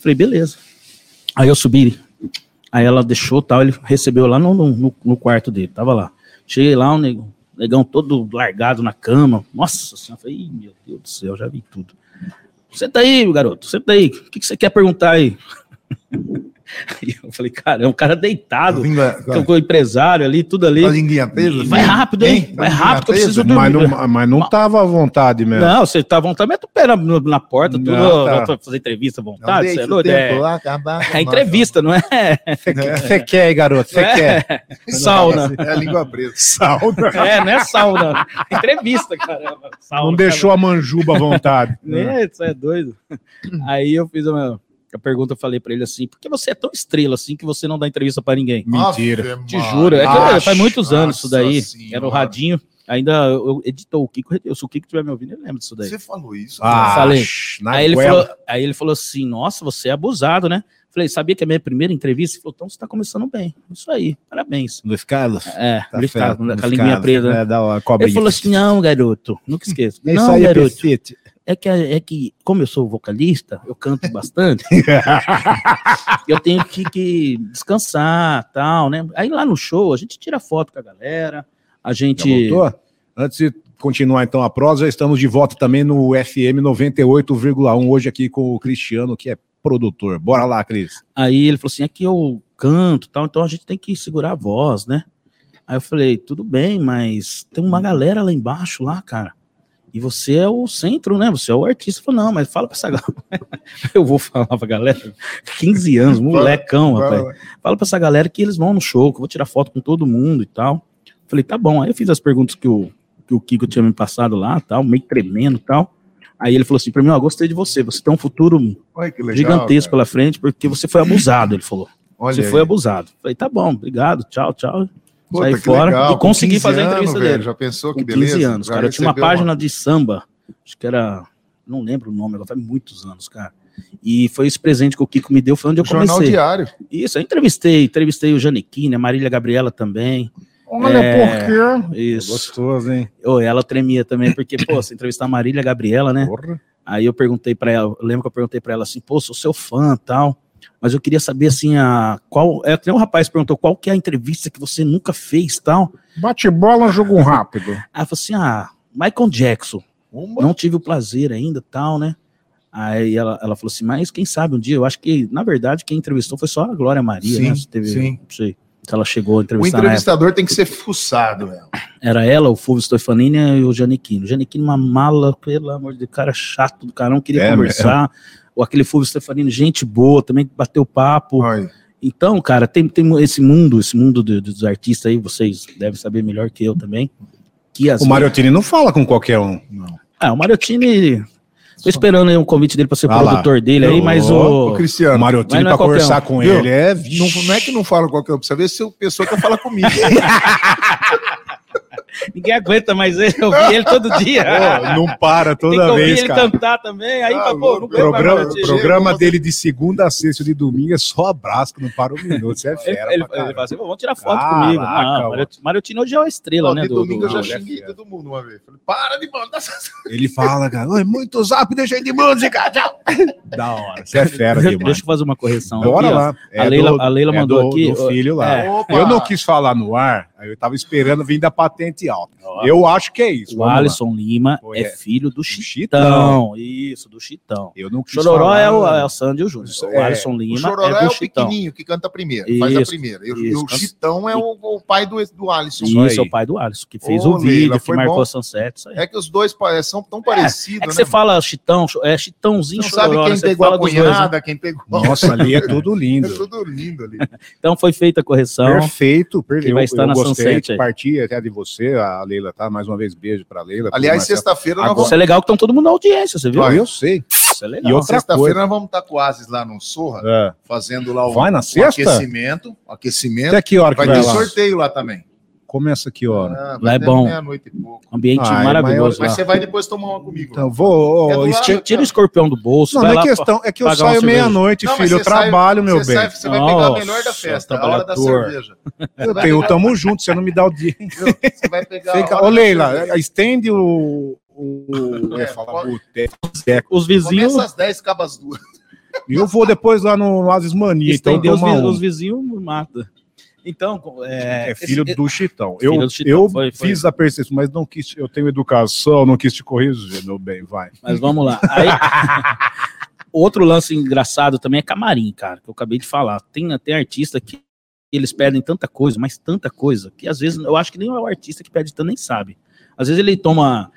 Falei, beleza. Aí eu subi, Aí ela deixou tal, ele recebeu lá no, no, no quarto dele, tava lá. Cheguei lá, o negão, negão todo largado na cama. Nossa senhora, falei, meu Deus do céu, já vi tudo. Senta aí, garoto, senta aí. O que, que você quer perguntar aí? Aí eu falei, cara, é um cara deitado, Língua- com o empresário ali, tudo ali. A linguinha presa? Vai assim? rápido, hein? Hein? Vai rápido que eu preciso presa? Mas dormir. não, mas não tava à vontade mesmo. Não, você tá à vontade, mete o pé na, na porta, tudo, Não, tá. fazer entrevista à Não vontade. deixa Você é o doido? É, acabar. é entrevista, não é Você quer, você quer, garoto? Você quer? sauna. É a língua presa. Sauna. É, não é sauna. Entrevista, caramba. Sauna, Não deixou a manjuba à vontade. É, isso é doido. Aí eu fiz a, minha- a pergunta, eu falei pra ele assim, por que você é tão estrela assim que você não dá entrevista pra ninguém? Mentira. Ave Te juro, é que Acho, faz muitos anos isso daí. nossa senhora. Era o radinho. Ainda eu, editou o Kiko, eu, se o Kiko estiver me ouvindo, ele lembra disso daí. Você falou isso? Ah, Falei. na Aí ele, falou, aí ele falou assim: Nossa, você é abusado, né? Falei, sabia que é a minha primeira entrevista? Ele falou, então você tá começando bem. Isso aí, parabéns. Luiz Carlos. É, Tá fera, ficava com Luiz a linguinha Carlos, presa. né? É, cobrinha. Ele falou assim: não, garoto, nunca esqueça. É isso não, aí, garoto. É que, é que, como eu sou vocalista, eu canto bastante, eu tenho que, que descansar tal, né? Aí lá no show, a gente tira foto com a galera, a Já gente. voltou? Antes de continuar então a prosa, estamos de volta também no FM 98,1, hoje aqui com o Cristiano, que é produtor. Bora lá, Cris. Aí ele falou assim: é que eu canto tal, então a gente tem que segurar a voz, né? Aí eu falei: tudo bem, mas tem uma galera lá embaixo, lá, cara. E você é o centro, né? Você é o artista. Eu falei, não, mas fala pra essa galera. eu vou falar pra galera. 15 anos, molecão, rapaz. Vai, vai. Fala pra essa galera que eles vão no show, que eu vou tirar foto com todo mundo e tal. Falei, tá bom. Aí eu fiz as perguntas que o, que o Kiko tinha me passado lá, tal, meio tremendo e tal. Aí ele falou assim pra mim, ó, gostei de você, você tem um futuro Olha legal, gigantesco cara. pela frente, porque você foi abusado, ele falou. Olha você aí. foi abusado. Falei, tá bom, obrigado, tchau, tchau. Puta, Saí fora legal, e consegui com 15 fazer a anos, entrevista velho, dele. Já pensou que Com beleza? 15 anos, Já cara. Eu tinha uma página de samba, acho que era, não lembro o nome, agora faz muitos anos, cara. E foi esse presente que o Kiko me deu, foi onde eu Jornal comecei. Diário. Isso, eu entrevistei, entrevistei o Janequine, a Marília Gabriela também. Olha É, por quê. Isso. Gostoso, hein? Ô, ela tremia também, porque, pô, você entrevistar a Marília Gabriela, né? Porra. Aí eu perguntei pra ela, eu lembro que eu perguntei pra ela assim, pô, sou seu fã tal, mas eu queria saber assim, a, qual, é, até um rapaz perguntou qual que é a entrevista que você nunca fez tal. Bate bola, jogo rápido. Aí ela falou assim, ah, Michael Jackson, não tive o prazer ainda tal, né? Aí ela, ela falou assim, mas quem sabe um dia, eu acho que, na verdade, quem entrevistou foi só a Glória Maria, Sim, né? Teve, sim. Não sei se ela chegou a O entrevistar época. entrevistador tem que ser fuçado, velho. Era ela, o Fulvio Stefanini e o Giannichino. O Giannichino, uma mala, pelo amor de Deus, cara chato do cara, não queria É, conversar. Ou aquele Fulvio Stefanini, gente boa, também bateu papo. Olha, Então, cara, tem, tem esse mundo, esse mundo do- dos artistas aí, vocês devem saber melhor que eu também. Que às O Mariottini não fala com qualquer um. Ah, o Mariottini. Tô esperando aí um convite dele pra ser Ah lá. produtor dele aí, mas Ô, o. Cristiano, O Mariottini, não é conversar um. com Viu? ele, é... não, não é que não fala qualquer um, precisa ver se a pessoa quer falar comigo. Ninguém aguenta mais ele, eu vi ele todo dia. Pô, não para Tem que toda ouvir vez, ele cara. cantar também. Aí, Ah, pô, não aguento mais Programa, programa dele de segunda a sexta de domingo é só abraço, que não para um minuto. Você é Ele, fera. ele, ele caramba. fala assim, "Pô, vamos tirar foto Caraca, comigo. Não, Mariottini hoje é uma estrela, né? de Do, domingo do- eu já do- xinguei todo mundo uma vez. Falei, para de mandar essas Ele fala, cara, "Oi, muito zap, deixa aí de música, tchau. Da hora. Você é fera Deixa demais. eu fazer uma correção. Bora aqui, lá. A Leila- a Leila mandou do, aqui, Do filho lá. é. Eu não quis falar no ar, eu tava esperando vir da patente alta. Ó. Eu acho que é isso. O vamos lá. Alisson Lima Pô, é é. filho do Do Chitão. Isso, do Chitão. Eu não quis Chororó falar, é o, é o Sandy e o Júnior. O É, Alisson O Lima Chororó é é, o Chitão. pequenininho que canta primeiro, faz a Isso, primeira. E, o- isso. e o Chitão é o, o pai do, do Alisson. Isso Isso, é o pai do Alisson, que fez Ô, o vídeo, Leila, que foi marcou bom? a Sunset. Isso aí. É que os dois pa- são tão parecidos, É que né? você mano? fala Chitão, é Chitãozinho, Você não sabe Chororó, quem você pegou a cunhada, quem pegou. Nossa, ali é tudo É lindo. tudo lindo ali. Então foi feita a correção. Perfeito, perfeito. Que vai estar na gostei, Sunset aí. Parti até de você, a Leila, tá? Mais uma vez, beijo pra Leila. Aliás, sexta-feira nós Agora- vamos Isso é legal que estão todo mundo na audiência, você viu? Não, eu sei. Isso é legal. E outra Sexta-feira coisa. nós vamos estar com o Asis lá no Sorra, É. fazendo lá o, Vai na o aquecimento. o aquecimento. Até que hora que Vai vai, ter lá? sorteio lá também. Começa que hora? Ah, Lá é bom. Meia-noite e pouco. Ambiente Ah, é maravilhoso. Mas lá. você vai depois tomar uma comigo. Então, vou. É lado, Tira, o escorpião do bolso, Não, vai não é questão, é que eu saio meia-noite, mas filho. Eu trabalho, meu você bem. sai- você vai pegar a melhor da festa, a hora da cerveja. Eu tenho, tamo junto, você não me dá o dia. Você vai pegar Fica, ô, Leila, estende o. o É, é, fala. Os vizinhos Começa às 10, acaba às duas. E eu vou depois lá no, no Asis Mania, então os, vi- um. os vizinhos mata. Então, é, É filho esse- do Chitão. Filho Eu, do Chitão, eu foi- foi. fiz a percepção, mas não quis. Eu tenho educação, não quis te corrigir, meu bem, vai. Mas vamos lá. Aí, outro lance engraçado também é camarim, cara, que eu acabei de falar. Tem, tem artista que eles pedem tanta coisa, mas tanta coisa, que às vezes eu acho que nem o artista que pede tanto nem sabe. Às vezes ele toma.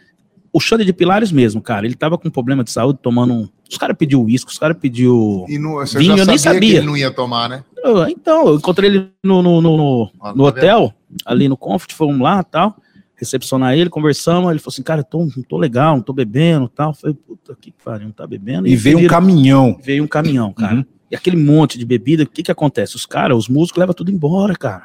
O Xande de Pilares mesmo, cara, ele tava com problema de saúde tomando um. Os caras pediu uísque, os caras pediu. E no, você Vinho, já eu nem sabia que ele não ia tomar, né? Eu- Então, eu encontrei ele no, no, no, no- Ah, no tá hotel, ali no Comfort, fomos lá tal, recepcionar ele, conversamos, ele falou assim, cara, eu tô, não tô legal, não tô bebendo tal. Eu falei, puta que pariu, não tá bebendo. E veio um caminhão. veio um caminhão, cara. Uhum. E aquele monte de bebida, o que que acontece? Os caras, os músicos levam tudo embora, cara.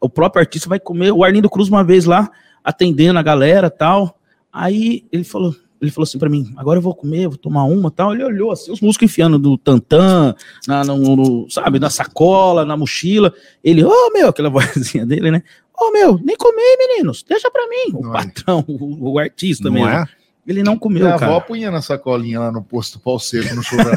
O próprio artista vai comer, o Arlindo Cruz uma vez lá, atendendo a galera tal. Aí ele falou, ele falou assim pra mim, agora eu vou comer, vou tomar uma tal. Ele olhou assim, os músicos enfiando no tantã, na, no, no- sabe, na sacola, na mochila. Ele, ô meu, aquela vozinha dele, né? Ô meu, nem comi, meninos, deixa pra mim. O Não é. patrão, o, o artista Não mesmo. é? Ele não comeu, Minha cara. avó punha na sacolinha lá no posto pau seco no churrasco.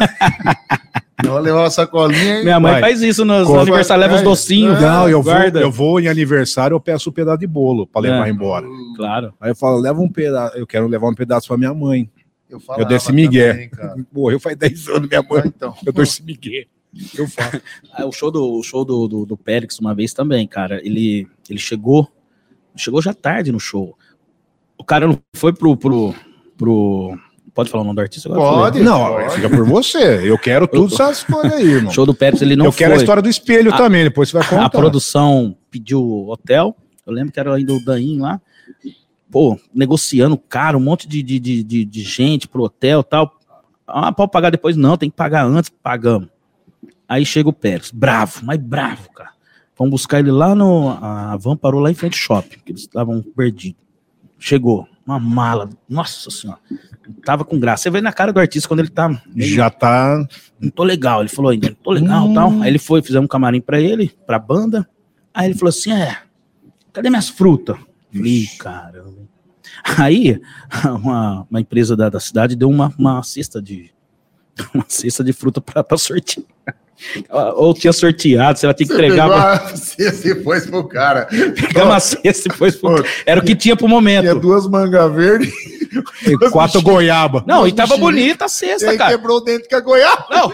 Ela levava a sacolinha e. Minha mãe Vai. faz isso nos Como- aniversários, leva os docinhos. Não, eu vou, eu vou em aniversário, eu peço um pedaço de bolo pra levar É. embora. Claro. Aí eu falo, leva um pedaço, eu quero levar um pedaço pra minha mãe. Eu, Eu dei esse migué. também, cara. Morreu faz 10 anos, minha Ah, mãe. então. Eu dou esse migué. Eu faço. Ah, O show do, o show do, do, do Périx uma vez também, cara. Ele, ele chegou, chegou já tarde no show. O cara não foi pro, pro, pro pode falar o nome do artista agora? Pode. Não, pode. fica por você. Eu quero tudo essas coisas aí, irmão. Show do Périx ele não eu quero a foi. história do espelho A- também, depois você vai contar. A produção pediu hotel. Eu lembro que era ainda o Daim lá. Pô, negociando caro, um monte de, de, de, de, de gente pro hotel e tal. Ah, pode pagar depois? Não, tem que pagar antes. Pagamos. Aí chega o Pérez, bravo, mas bravo, cara. Vamos buscar ele lá no. A van parou lá em frente ao shopping, que eles estavam perdidos. Chegou, uma mala, nossa senhora. Tava com graça. Você vê na cara do artista quando ele tá. Já tá. não tô legal. Ele falou ainda, não tô legal Hum. tal. Aí ele foi, fizemos um camarim pra ele, pra banda. Aí ele falou assim: é, cadê minhas frutas? Falei, caramba. Aí, uma, uma empresa da, da cidade deu uma, uma cesta de uma cesta de fruta para sortear. Ou tinha sorteado, você vai ter que entregar. Pegou pra- a cesta e foi pro cara. Pegar uma cesta e foi. Pô, Era o que tinha pro Tinha momento. duas mangas verdes. E quatro goiaba. Não, e tava bonita a cesta, cara. quebrou o dente com a goiaba. Não,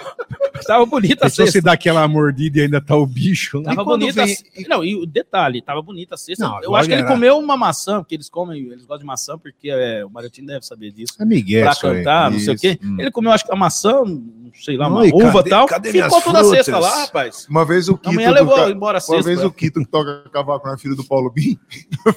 tava bonita a Se você cesta. dá aquela mordida e ainda tá o bicho. Tava bonita. vem- Não, e o detalhe, tava bonita a cesta. Não, eu acho que ele comeu uma maçã, porque eles comem, eles gostam de maçã, porque é, o Mariotinho deve saber disso. É Miguel, pra cantar, não sei o quê. Hum. Ele comeu, acho que a maçã, não sei lá, uma e uva e tal. cadê Ficou toda a cesta frutas? lá, rapaz. Uma vez o A Quito. mulher do levou ca- embora a Uma vez o Quito que toca cavaco na filha do Paulo Bim,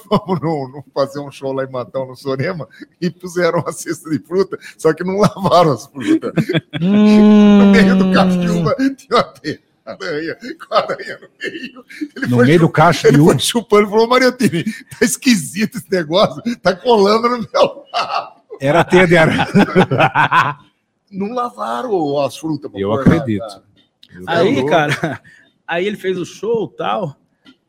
fomos no, no- fazer um show lá em Matão, no Sorema, e puseram uma cesta de fruta, só que não lavaram as frutas. No meio do cacho de uva tinha uma teia, aranha, com a aranha no meio. Ele No foi meio do cacho Ele de uva. chupando e falou, Mariotini, tá esquisito esse negócio, tá colando no meu lado. Era teia de aranha. Não lavaram as frutas. Eu lá, acredito. cara. Aí, louco. cara, aí ele fez o show e tal.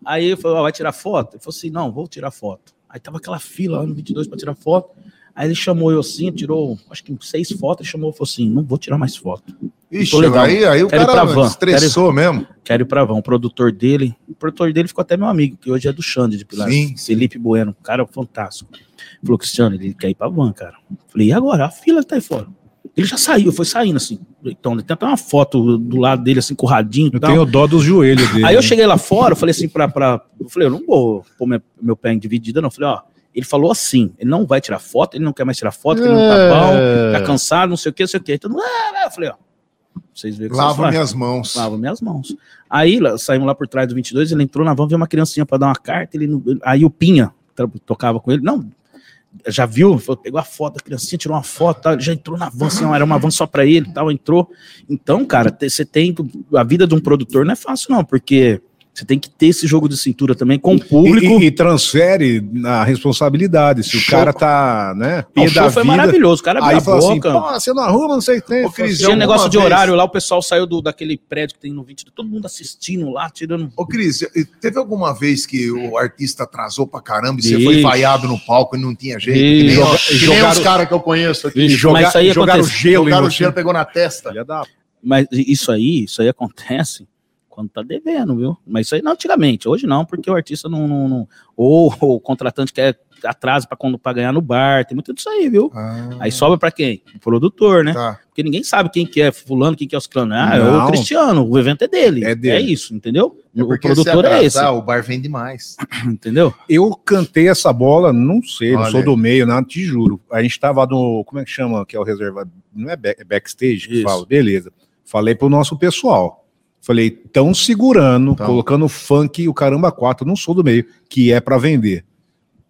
Aí ele falou: ó, vai tirar foto? Ele falou assim: não, vou tirar foto. Aí tava aquela fila lá no 22 pra tirar foto. Aí ele chamou eu assim, tirou acho que seis fotos, chamou e falou assim: não vou tirar mais foto. Ixi, aí, aí o Quero cara van. estressou mesmo. Quero ir pra Vão. O produtor dele, o produtor dele ficou até meu amigo, que hoje é do Xande de Pilar. Sim. Felipe Bueno, um cara fantástico. Falou, Cristiano, ele quer ir pra Van, cara. Falei, e agora? A fila tá aí fora. Ele já saiu, foi saindo assim. Então, tem até uma foto do lado dele, assim, com o radinho e Eu tal. tenho dó dos joelhos dele. Aí eu cheguei lá fora, eu falei assim pra. pra eu falei, eu não vou pôr meu, meu pé em dividida, não. Eu falei, ó, ele falou assim, ele não vai tirar foto, ele não quer mais tirar foto, que ele não tá bom, tá cansado, não sei o que, não sei o que. Então, eu falei, ó, vocês verem fazem. minhas mãos. Lavo minhas mãos. Aí lá, saímos lá por trás do 22, ele entrou na van, viu uma criancinha pra dar uma carta, ele, aí o Pinha tocava com ele, não, já viu, pegou a foto da criancinha, tirou uma foto, tal, já entrou na van, assim, era uma van só pra ele, tal, entrou. Então, cara, você tem, a vida de um produtor não é fácil não, porque você tem que ter esse jogo de cintura também com o público. E, e- e transfere a responsabilidade. Se o Show. cara tá, né, o pé show da foi vida, maravilhoso, o cara abriu aí a fala assim, boca. pô, você não arruma, não sei o que tem. Ô, Cris, tinha negócio de vez- horário lá, o pessoal saiu do, daquele prédio que tem no 22, todo mundo assistindo lá, tirando Ô, Cris, e- teve alguma vez que o artista atrasou pra caramba e você foi Ixi. vaiado no palco e não tinha jeito? Ixi. Que nem, Joga- que nem jogaram- os caras que eu conheço aqui. E jogar, Mas isso aí jogaram acontece. gelo Jogaram o cheiro, pegou na testa. Mas isso aí, isso aí acontece quando tá devendo, viu? Mas isso aí não antigamente, hoje não, porque o artista não. não- não- ou, o contratante quer atraso para ganhar no bar, tem muito disso aí, viu? Ah, Aí sobra pra quem? O produtor, né? tá. Porque ninguém sabe quem que é fulano, quem que é os clãs. Ah, é Não. o Cristiano, o evento é dele. É dele. É isso, entendeu? É o produtor se é esse, atrasar, O bar vende mais. entendeu? Eu cantei essa bola, não sei, não Olha sou aí. do meio, nada, te juro. A gente tava no, como é que chama, que é o reservado, não é back- é backstage que Isso. fala, beleza. Falei pro nosso pessoal, falei, tão segurando, Tão. colocando funk e o caramba quatro, não sou do meio, que é pra vender.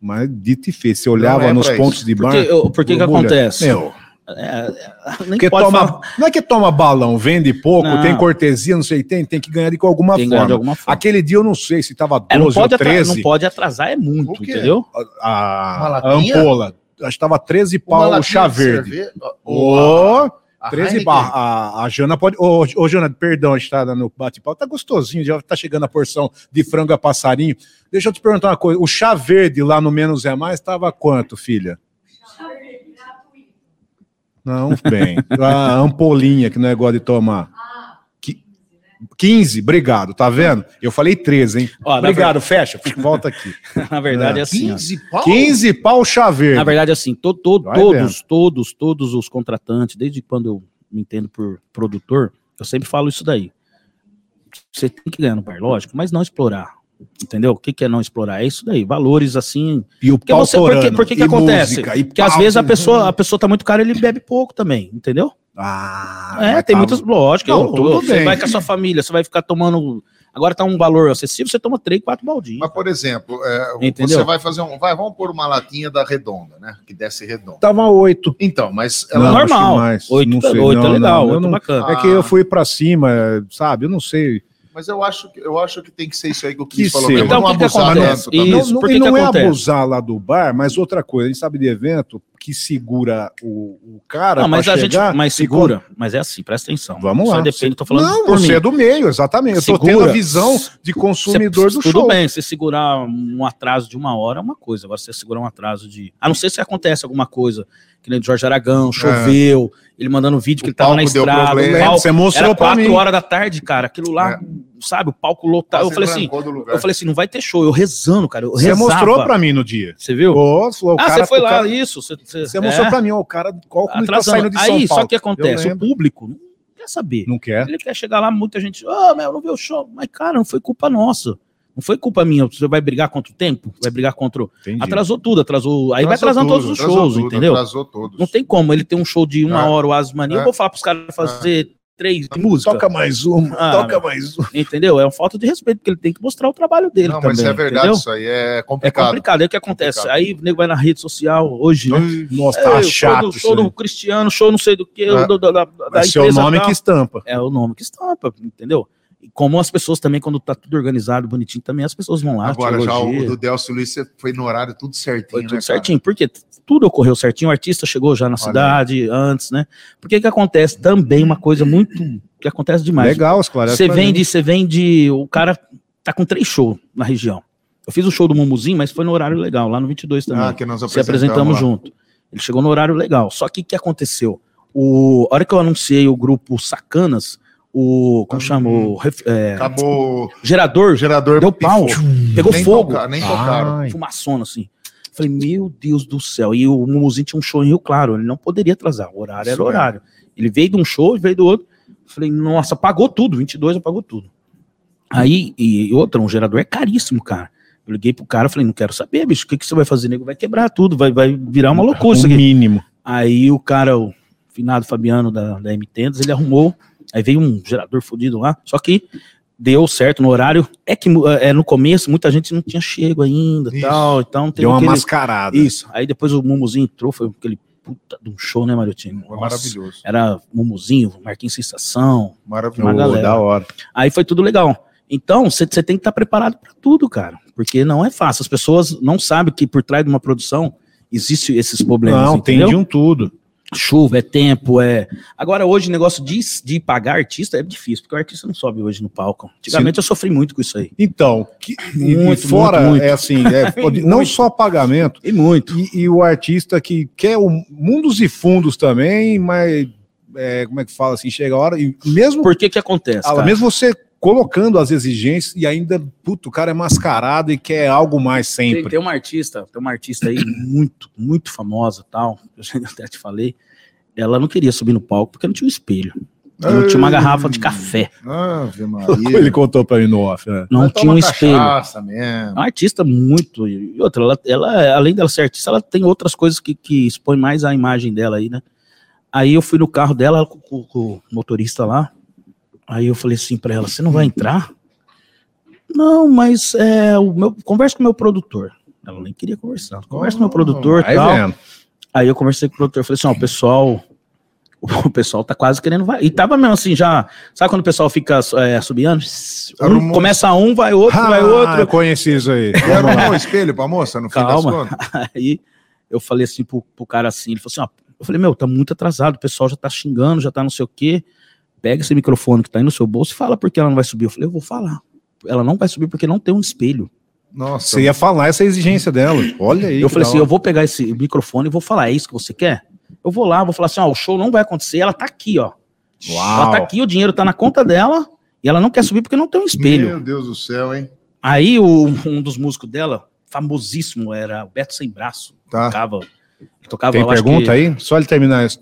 Mas dito e feito, você olhava é nos pontos isso. de bar... Porque, eu- que que acontece? Meu, É, é, nem porque pode toma, falar. não é que toma balão, vende pouco, Não. tem cortesia, não sei, tem, tem que ganhar de alguma Tem forma. de alguma forma. Aquele dia eu não sei se tava 12 É, não, pode ou atra- 13. não pode atrasar, é muito, entendeu? a, a latinha? ampola. Acho que tava 13 Uma pau o chá de verde. Ô, a- a 13 Heineken. barra. A, a Jana pode. Ô, ô, Jana, perdão, a gente tá no bate-pau. Tá gostosinho, já tá chegando a porção de frango a passarinho. Deixa eu te perguntar uma coisa. O chá verde lá no Menos é Mais tava quanto, filha? Não, bem. A ampolinha que não é igual de tomar. Qui- 15, obrigado, tá vendo? Eu falei 13, hein? Ó, obrigado, fecha, volta aqui. Na verdade é assim, ó. 15 pau? 15 pau chá verde. Na verdade, assim, to- to- Vai todos, todos, todos os contratantes, desde quando eu me entendo por produtor, eu sempre falo isso daí. Você tem que ganhar no bar, lógico, mas não explorar. Entendeu? O que, que é não explorar? É isso daí. Valores assim. E o Porque pau você, por que, torando, acontece? música, e Porque às pau. vezes a pessoa, a pessoa tá muito cara, ele bebe pouco também, entendeu? Ah, É, tem tá- muitas. Lógico, Não, eu- tudo eu- você bem. vai com a sua família, você vai ficar tomando. Agora tá um valor acessível, você toma três, quatro baldinhos. Mas, por exemplo, é, você vai fazer um. Vai, vamos pôr uma latinha da redonda, né? Que desce redonda. Tava oito. Então, mas Não, ela. que normal. mais. Oito, Não tá- sei, oito não, é legal, não, eu oito não- bacana. É que eu fui pra cima, sabe? Eu não sei. Mas eu acho, que- eu acho que tem que ser isso aí que o Que Cris falou. mesmo, Então, não que que abusar acontece? tanto. Isso, não, por e que que não é abusar lá do bar, mas outra coisa, a gente sabe de evento que segura o, o cara Não, mas a gente mas segura. Mas é assim, presta atenção. Vamos lá. aí depende, tô falando Não, por você mim. é do meio, exatamente. Eu tô Segura. tendo a visão de consumidor Você- do tudo show. bem, você segurar um atraso de uma hora é uma coisa. Agora, você segurar um atraso de. A não ser se acontece alguma coisa, que nem Jorge Aragão, choveu, ele mandando vídeo que O ele tava na estrada. problema. palco- Você mostrou era quatro horas da tarde, cara. Aquilo lá, sabe, o palco lotado. Eu falei assim, eu falei assim, não vai ter show. Eu rezando, cara. Eu Você rezava. mostrou pra mim no dia. Você viu? Falou, o ah, cara- você foi o lá, cara- isso. Você, você, Você mostrou é, pra mim, ó, o cara, qual ele tá saindo de São Aí, Paulo. só que acontece, o público não quer saber. Não quer? Ele quer chegar lá, muita gente, ah, meu, não viu o show. Mas, cara, não foi culpa nossa. Não foi culpa minha. Você vai brigar contra o tempo? Vai brigar contra o... Entendi. Atrasou tudo, atrasou. Aí vai Atrasou atrasando tudo, todos os shows, tudo, entendeu? Atrasou todos. Não tem como. Ele tem um show de uma É. hora, o Asmania. É. Eu vou falar pros caras fazer três de música. Toca mais uma, Ah, toca mais uma. Entendeu? É uma falta de respeito, porque ele tem que mostrar o trabalho dele Não, também. mas é verdade, entendeu? isso aí é É complicado. complicado. Aí o que acontece? Complicado. Aí o nego vai na rede social hoje, né? Nossa, tá show chato. do, show do. Cristiano, show não sei do que, É. do, da, da, da Vai ser o empresa nome tal. que estampa. É o nome que estampa, entendeu? Como as pessoas também, quando tá tudo organizado, bonitinho, também as pessoas vão lá, Agora já o do Delcio Luiz você foi no horário tudo certinho, Foi né, tudo cara? certinho, porque tudo ocorreu certinho, o artista chegou já na cidade antes, né? Porque que acontece também uma coisa muito que acontece demais. Legal, esclarece. Você vende, gente. você vende, o cara tá com três shows na região. Eu fiz o show do Mumuzinho, mas foi no horário legal, lá no 22 também. Ah, que nós Se apresentamos lá. junto. Ele chegou no horário legal. Só que o que aconteceu? O, a hora que eu anunciei o grupo Sacanas, o. Como chama? O ref- é, Acabou gerador gerador. deu pau. pifou. Pegou Nem fogo. toca- nem tocaram. Ai. Fumaçona, assim. Falei, meu Deus do céu. E o Mumuzinho tinha um show em Rio Claro. Ele não poderia atrasar. O horário Isso era horário. Ele veio de um show, veio do outro. Falei, nossa, apagou tudo. 22 apagou tudo. Aí, e outra, um gerador é caríssimo, cara. Eu liguei pro cara, falei, não quero saber, bicho, o que, que você vai fazer, nego? Vai quebrar tudo, vai, vai virar uma loucura isso O aqui. mínimo. Aí o cara, o finado Fabiano da, da M-Tendas, ele arrumou, aí veio um gerador fodido lá, só que deu certo no horário. É que é, no começo muita gente não tinha chego ainda e Isso. tal, então teve Deu uma aquele- mascarada. Isso. Aí depois o Mumuzinho entrou, foi aquele puta de um show, né, Mariotinho? Foi maravilhoso. Era Mumuzinho, Marquinhos Sensação. Maravilhoso. da hora. Aí foi tudo legal. Então, você tem que estar preparado para tudo, cara. Porque não é fácil. As pessoas não sabem que por trás de uma produção existe esses problemas. Não, tem entendeu? de um tudo. Chuva, é tempo, é. Agora, hoje, o negócio de, de pagar artista é difícil, porque o artista não sobe hoje no palco. Antigamente eu sofri muito com isso aí. Então, que, Muito, fora, muito, muito. é assim, é, pode- não só pagamento, E muito. e, e o artista que quer o mundos e fundos também, mas é, como é que fala assim, chega a hora, e mesmo, Por que que acontece? ah, mesmo você colocando as exigências e ainda, puto, o cara é mascarado e quer algo mais Tem, sempre. tem uma artista, tem uma artista aí muito, muito famosa tal. Eu já até te falei. Ela não queria subir no palco porque não tinha um espelho. Não tinha uma garrafa de café. Ave Maria. Ele contou pra mim no off, né? Não tinha um espelho. cachaça É mesmo. uma artista muito. E outra, ela, ela, além dela ser artista, ela tem outras coisas que, que expõem mais a imagem dela aí, né? Aí eu fui no carro dela com, com- com o motorista lá. Aí eu falei assim pra ela: você não vai entrar? Não, mas é, o meu, conversa com o meu produtor. Ela nem queria conversar. Conversa com o meu produtor Vai tal. vendo. Aí eu conversei com o produtor, falei assim, ó, o pessoal, o pessoal tá quase querendo vai. E tava mesmo assim, já, sabe quando o pessoal fica é, subiando? Um, começa um, vai outro, vai Ah, outro. eu conheci isso aí. E arrumou o espelho pra moça no Calma. Aí eu falei assim pro, pro cara assim, ele falou assim, ó, eu falei, meu, tá muito atrasado, o pessoal já tá xingando, já tá não sei o quê. Pega esse microfone que tá aí no seu bolso e fala porque ela não vai subir. Eu falei, eu vou falar. Ela não vai subir porque não tem um espelho. Nossa. Você ia falar essa exigência dela. Olha aí. eu falei assim, hora. eu vou pegar esse microfone e vou falar, é isso que você quer? Eu vou lá, vou falar assim, ó, o show não vai acontecer, ela tá aqui, ó. Ela Uau. tá aqui, o dinheiro tá na conta dela e ela não quer subir porque não tem um espelho. Meu Deus do céu, hein? Aí o- um dos músicos dela, famosíssimo, era o Beto Sem Braço. Tá. Tocava, tocava Tem pergunta que- aí? Só ele terminar isso.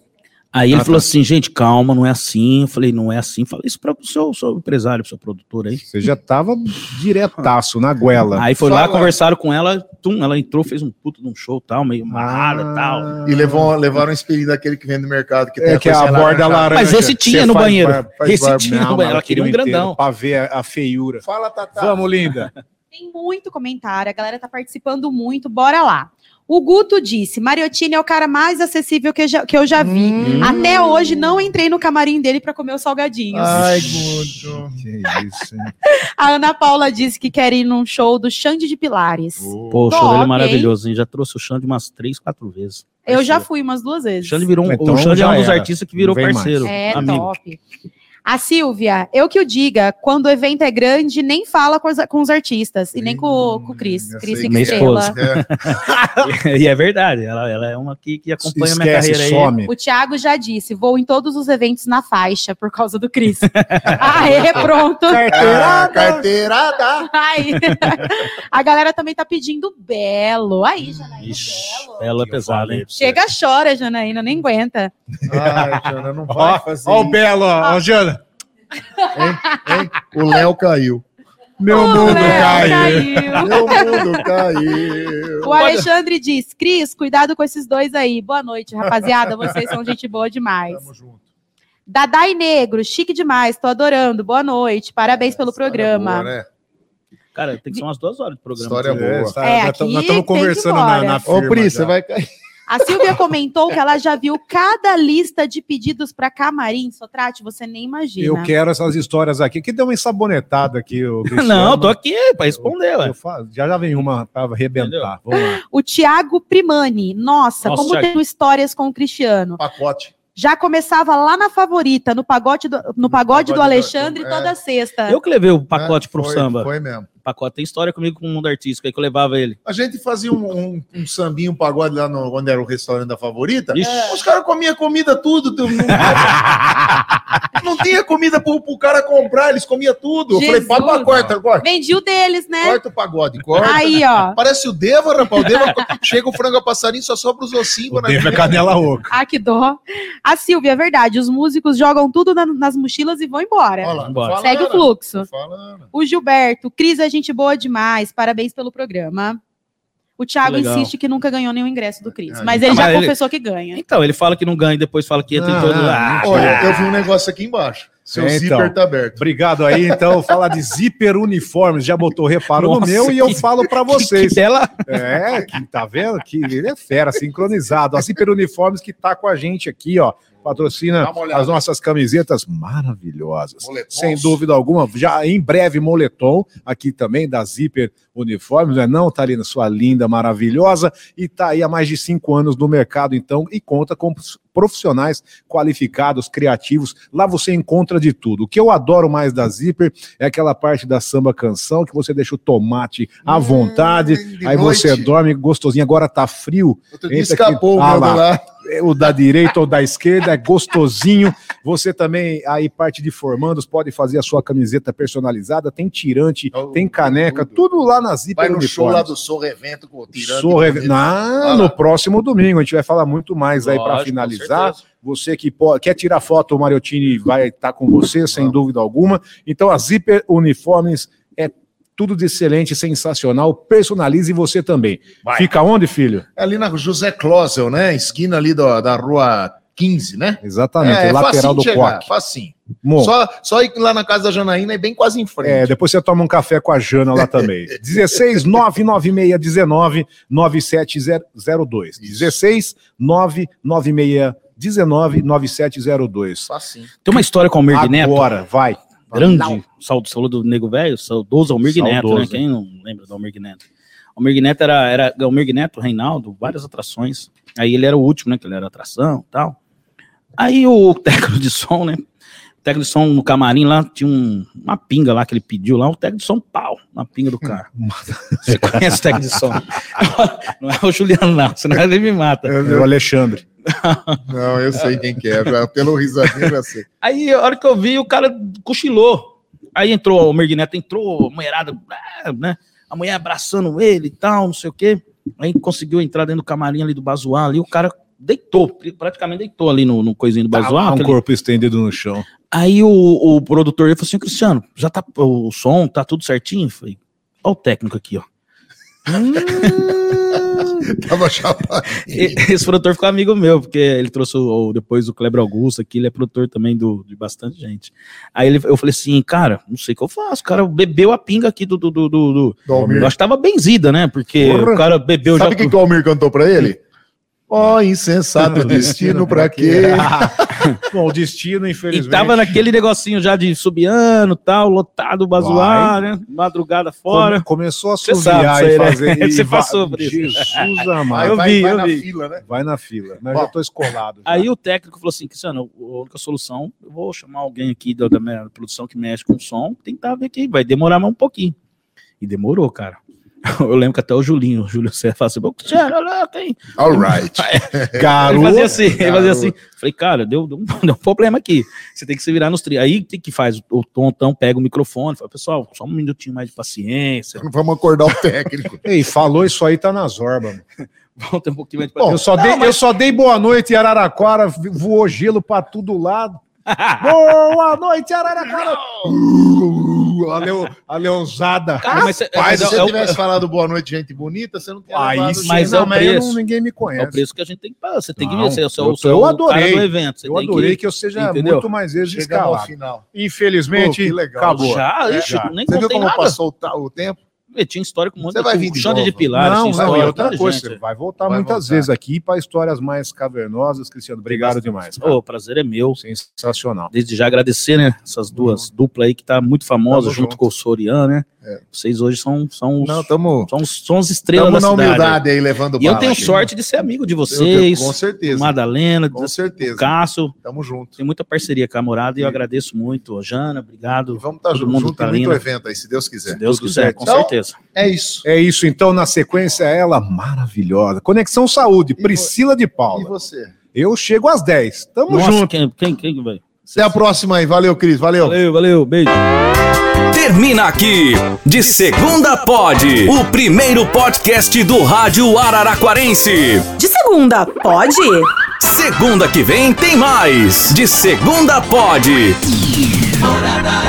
Aí ele Ah, falou tá. assim, gente, calma, não é assim. Eu falei, não é assim. Falei isso para o seu, seu empresário, pro seu produtor aí. Você já tava diretaço na goela. Aí foi lá, Fala. conversaram com ela, tum, ela entrou, fez um puto de um show tal, meio amarrada Ah. tal. E levou, levaram um espelho daquele que vem no mercado. Que tem É que é a borda laranja. Mas esse tinha Você no faz banheiro. faz Esse tinha no Não, banheiro. Ela queria um grandão. Pra ver a, a feiura. Fala, Tatá. Vamos, linda. Tem muito comentário, a galera tá participando muito, bora lá. O Guto disse: Mariottini é o cara mais acessível que eu já, que eu já vi. Hum. Até hoje não entrei no camarim dele pra comer os salgadinhos. Ai, Guto. Que isso, hein? A Ana Paula disse que quer ir num show do Xande de Pilares. Pô, o show dele é maravilhoso, hein? Já trouxe o Xande umas três, quatro vezes. Eu já fui umas duas vezes. O Xande virou um, Então o Xande é um dos artistas que virou parceiro. É, amigo. top. A Silvia, eu que o diga, quando o evento é grande, nem fala com os, com os artistas. E nem com, com o Cris. eu Cris sei e Minha Estrela. esposa. É. e é verdade, ela, ela é uma que, que acompanha minha Esquece, carreira aí. some. O Thiago já disse: vou em todos os eventos na faixa por causa do Cris. Aê, pronto. Ah, carteirada. Aí. A galera também tá pedindo Belo. Aí, Janaína, Ixi, Belo. ela é pesada, hein? Chega, chora, Janaína, nem aguenta. Ai, Jana, não vai Ó, fazer ó o. Belo, ó, ó, Jana. Hein? O Léo caiu. Meu O mundo Léo caiu. Meu mundo caiu. O Alexandre diz: Cris, cuidado com esses dois aí. Boa noite, rapaziada. Vocês são gente boa demais. Tamo junto. Dadai Negro, chique demais, tô adorando. Boa noite, parabéns pelo programa. Boa, né? Cara, tem que ser umas duas horas de programa. História É, boa. tá- É, nós estamos conversando na, na Ô, firma Pri, já. você vai cair. A Silvia comentou que ela já viu cada lista de pedidos para camarim. Sotrate, você nem imagina. Eu quero essas histórias aqui, que deu uma ensabonetada aqui, o Cristiano. Não, tô aqui pra responder, ué. Eu fa- já já vem uma pra arrebentar. Vamos lá. O Tiago Primani. Nossa, Nossa, como Thiago. tenho histórias com o Cristiano. Pacote. Já começava lá na favorita, no pagode do, no pagode do pagode do- Alexandre, é. toda sexta. Eu que levei o pacote É, pro foi, samba. Foi mesmo. Pacote tem história comigo com o mundo artístico aí que eu levava ele. A gente fazia um, um, um sambinho, um pagode lá no, onde era o restaurante da favorita. Ixi. Os caras comiam comida tudo. tu- Não, não tinha comida pro, pro cara comprar, eles comiam tudo. Eu falei, Jesus. papa, corta, corta. Vendi o deles, né? Corta o pagode, corta. Aí, ó. Parece o Deva, rapaz. O Deva chega o frango a passarinho, só sobra os ossinhos. O? Dave é canela oca. Ah, que dó. A Silvia, é verdade. Os músicos jogam tudo na- nas mochilas e vão embora. Olha lá, Segue o fluxo. O Gilberto, Cris é gente boa demais. Parabéns pelo programa. O Thiago Legal. insiste que nunca ganhou nenhum ingresso do Cris, Ah, mas então, ele já mas ele- confessou que ganha. Então, ele fala que não ganha e depois fala que entra em Ah, todo. ah, Ah, Olha, eu vi um negócio aqui embaixo. Seu É, então. zíper tá aberto. Obrigado aí, então, fala de zíper uniformes, já botou reparo no Nossa, meu e eu que- falo pra que, vocês. que bela. É, que, tá vendo? Que ele é fera, sincronizado. A Zíper Uniformes que tá com a gente aqui, ó. Patrocina as nossas camisetas maravilhosas. Moletons. Sem dúvida alguma. Já em breve, moletom aqui também da Zíper Uniformes, não é não, Thalina? Sua linda, maravilhosa. E tá aí há mais de cinco anos no mercado, então, e conta com profissionais qualificados, criativos. Lá você encontra de tudo. O que eu adoro mais da Zíper é aquela parte da samba canção que você deixa o tomate à Hum, vontade. de Aí você noite. dorme gostosinho. Agora tá frio. Outro dia Entra escapou aqui. Ah o meu lá. É O da direita ou da esquerda é gostosinho. Você também, aí, parte de formandos, pode fazer a sua camiseta personalizada. Tem tirante, Oh, tem caneca, tudo. tudo, lá na Zíper Vai no show lá do Sorro Evento com o tirante. Ah, Vai no próximo domingo a gente vai falar muito mais aí para finalizar. Você que pode, quer tirar foto, o Mariottini vai estar com você, sem Vamos. dúvida alguma. Então, a Zíper Uniformes tudo de excelente, sensacional. Personalize você também. Vai. Fica onde, filho? É ali na José Closel, né? Esquina ali da, da rua 15, né? Exatamente, é, lateral facinho do chegar, Coque. facinho. Só, só ir lá na casa da Janaína é bem quase em frente. é, depois você toma um café com a Jana lá também. 16 996 19 9702. 16 996 19 9702. Facinho. Tem uma história com o Almir Neto. Agora, vai. Grande, saúde, saúde do Nego Velho, saudoso Almir Neto, né? Quem não lembra do Almir Neto? Almir Neto era, era Almir Neto, Reinaldo, várias atrações. Aí ele era o último, né? Que ele era atração e tal. Aí o técnico de som, né? O técnico de som no camarim lá tinha um- uma pinga lá que ele pediu lá, o técnico de som, pau, na pinga do carro. Você conhece o técnico de som? Não é o Juliano, não, senão ele me mata. É o Alexandre. Não, eu sei quem que é. já- Pelo risadinho eu já sei. Aí, a hora que eu vi, o cara cochilou. Aí entrou, o Almir Neto entrou, a mulherada, ah, né? A mulher abraçando ele e tal, não sei o quê. Aí conseguiu entrar dentro do camarim ali do Bazuá, ali o cara deitou, praticamente deitou ali no, no coisinho do Bazuá. um aquele- corpo estendido no chão. Aí o, o produtor ele falou assim, Cristiano, já tá o som, tá tudo certinho? Eu Falei, ó o técnico aqui, ó. Hum, Tava chapado. Esse produtor ficou amigo meu, porque ele trouxe o, depois o Kleber Augusto aqui, ele é produtor também do, de bastante gente. Aí ele, eu falei assim, cara, não sei o que eu faço. O cara bebeu a pinga aqui do. do, do, do, do- Do acho que tava benzida, né? Porque Porra. o cara bebeu Sabe o já. que, que o Almir cantou pra ele? Ó, insensato destino pra quê? Bom, o destino, E infelizmente. tava naquele negocinho já de subiano tal, lotado, bazuar, né? Madrugada fora. come- começou a suviar sabe e né? fazer. e Você passou por isso. Jesus amado. eu vai, vi, vai eu na vi. fila, né? Vai na fila. Mas Bom. já tô escolado. já. Aí o técnico falou assim, Cristiano, a única solução, eu vou chamar alguém aqui da, da minha produção que mexe com som, tentar ver aqui, vai demorar mais um pouquinho. E demorou, cara. Eu lembro que até o Julinho, o Júlio César, falou assim, "Ô, Cristiano, olha lá, tem. All right. Garoto. Ele fazia assim, ele fazia assim. Falei, cara, deu, deu, um, deu um problema aqui. Você tem que se virar nos tri. Aí o que que faz? O tontão pega o microfone, fala, pessoal, só um minutinho mais de paciência. Vamos acordar o técnico. Ei, falou isso aí, tá na zorba. mano. Ter um pouquinho mais de eu, paciência. só Não, dei, mas- eu só dei boa noite em Araraquara, voou gelo pra todo lado. boa noite, Araraquara! Uh, a, leo, a leãozada. Cara, mas, é- mas se é- você é o- tivesse falado boa noite, gente bonita, você não tinha Aí levado mas gente. é o não, mas eu preço. não- ninguém me É o conhece. preço que a gente tem que pagar. Você tem que Não, ver, você é o seu, eu- o eu adorei. do evento. Você Eu tem adorei que... que eu seja Entendeu? muito mais vezes escalado. final. Infelizmente, Pô, que legal. acabou. Já, É, ixi, já. nem Você viu contei como nada. passou o, o tempo? Eu tinha história com um monte Você vai vir de de Xande novo? de Pilar, não, tinha não, e outra coisa, gente. você vai voltar Vai muitas voltar. vezes aqui para histórias mais cavernosas, Cristiano. Obrigado demais. o prazer é meu. Sensacional. Desde já agradecer, né? Essas duas duplas aí que tá muito famosas Tamo junto junto. com o Sorian, né? É. Vocês hoje são, são, os, Não, estamos são, os- são as estrelas da na cidade. humildade aí, levando E eu tenho aqui. sorte de ser amigo de Eu vocês, Com certeza. Madalena, Com certeza. Cássio. Tamo junto. Tem muita parceria com a Morada e eu agradeço muito. Jana, obrigado. E vamos estar Todo junto, mundo junto tá muito evento aí, se Deus quiser. Se Deus Tudo quiser, certo. com Então, certeza. É isso. É isso, então, na sequência, ela maravilhosa. Conexão Saúde, Priscila de E Paula. você? Eu chego às 10. Tamo Nossa, junto. quem, quem, quem vai? Até a próxima aí. Valeu, Cris. Valeu. Valeu, valeu, beijo. Termina aqui. De segunda pode. O primeiro podcast do rádio Araraquarense. De segunda, pode? Segunda que vem tem mais. De segunda pode. Morada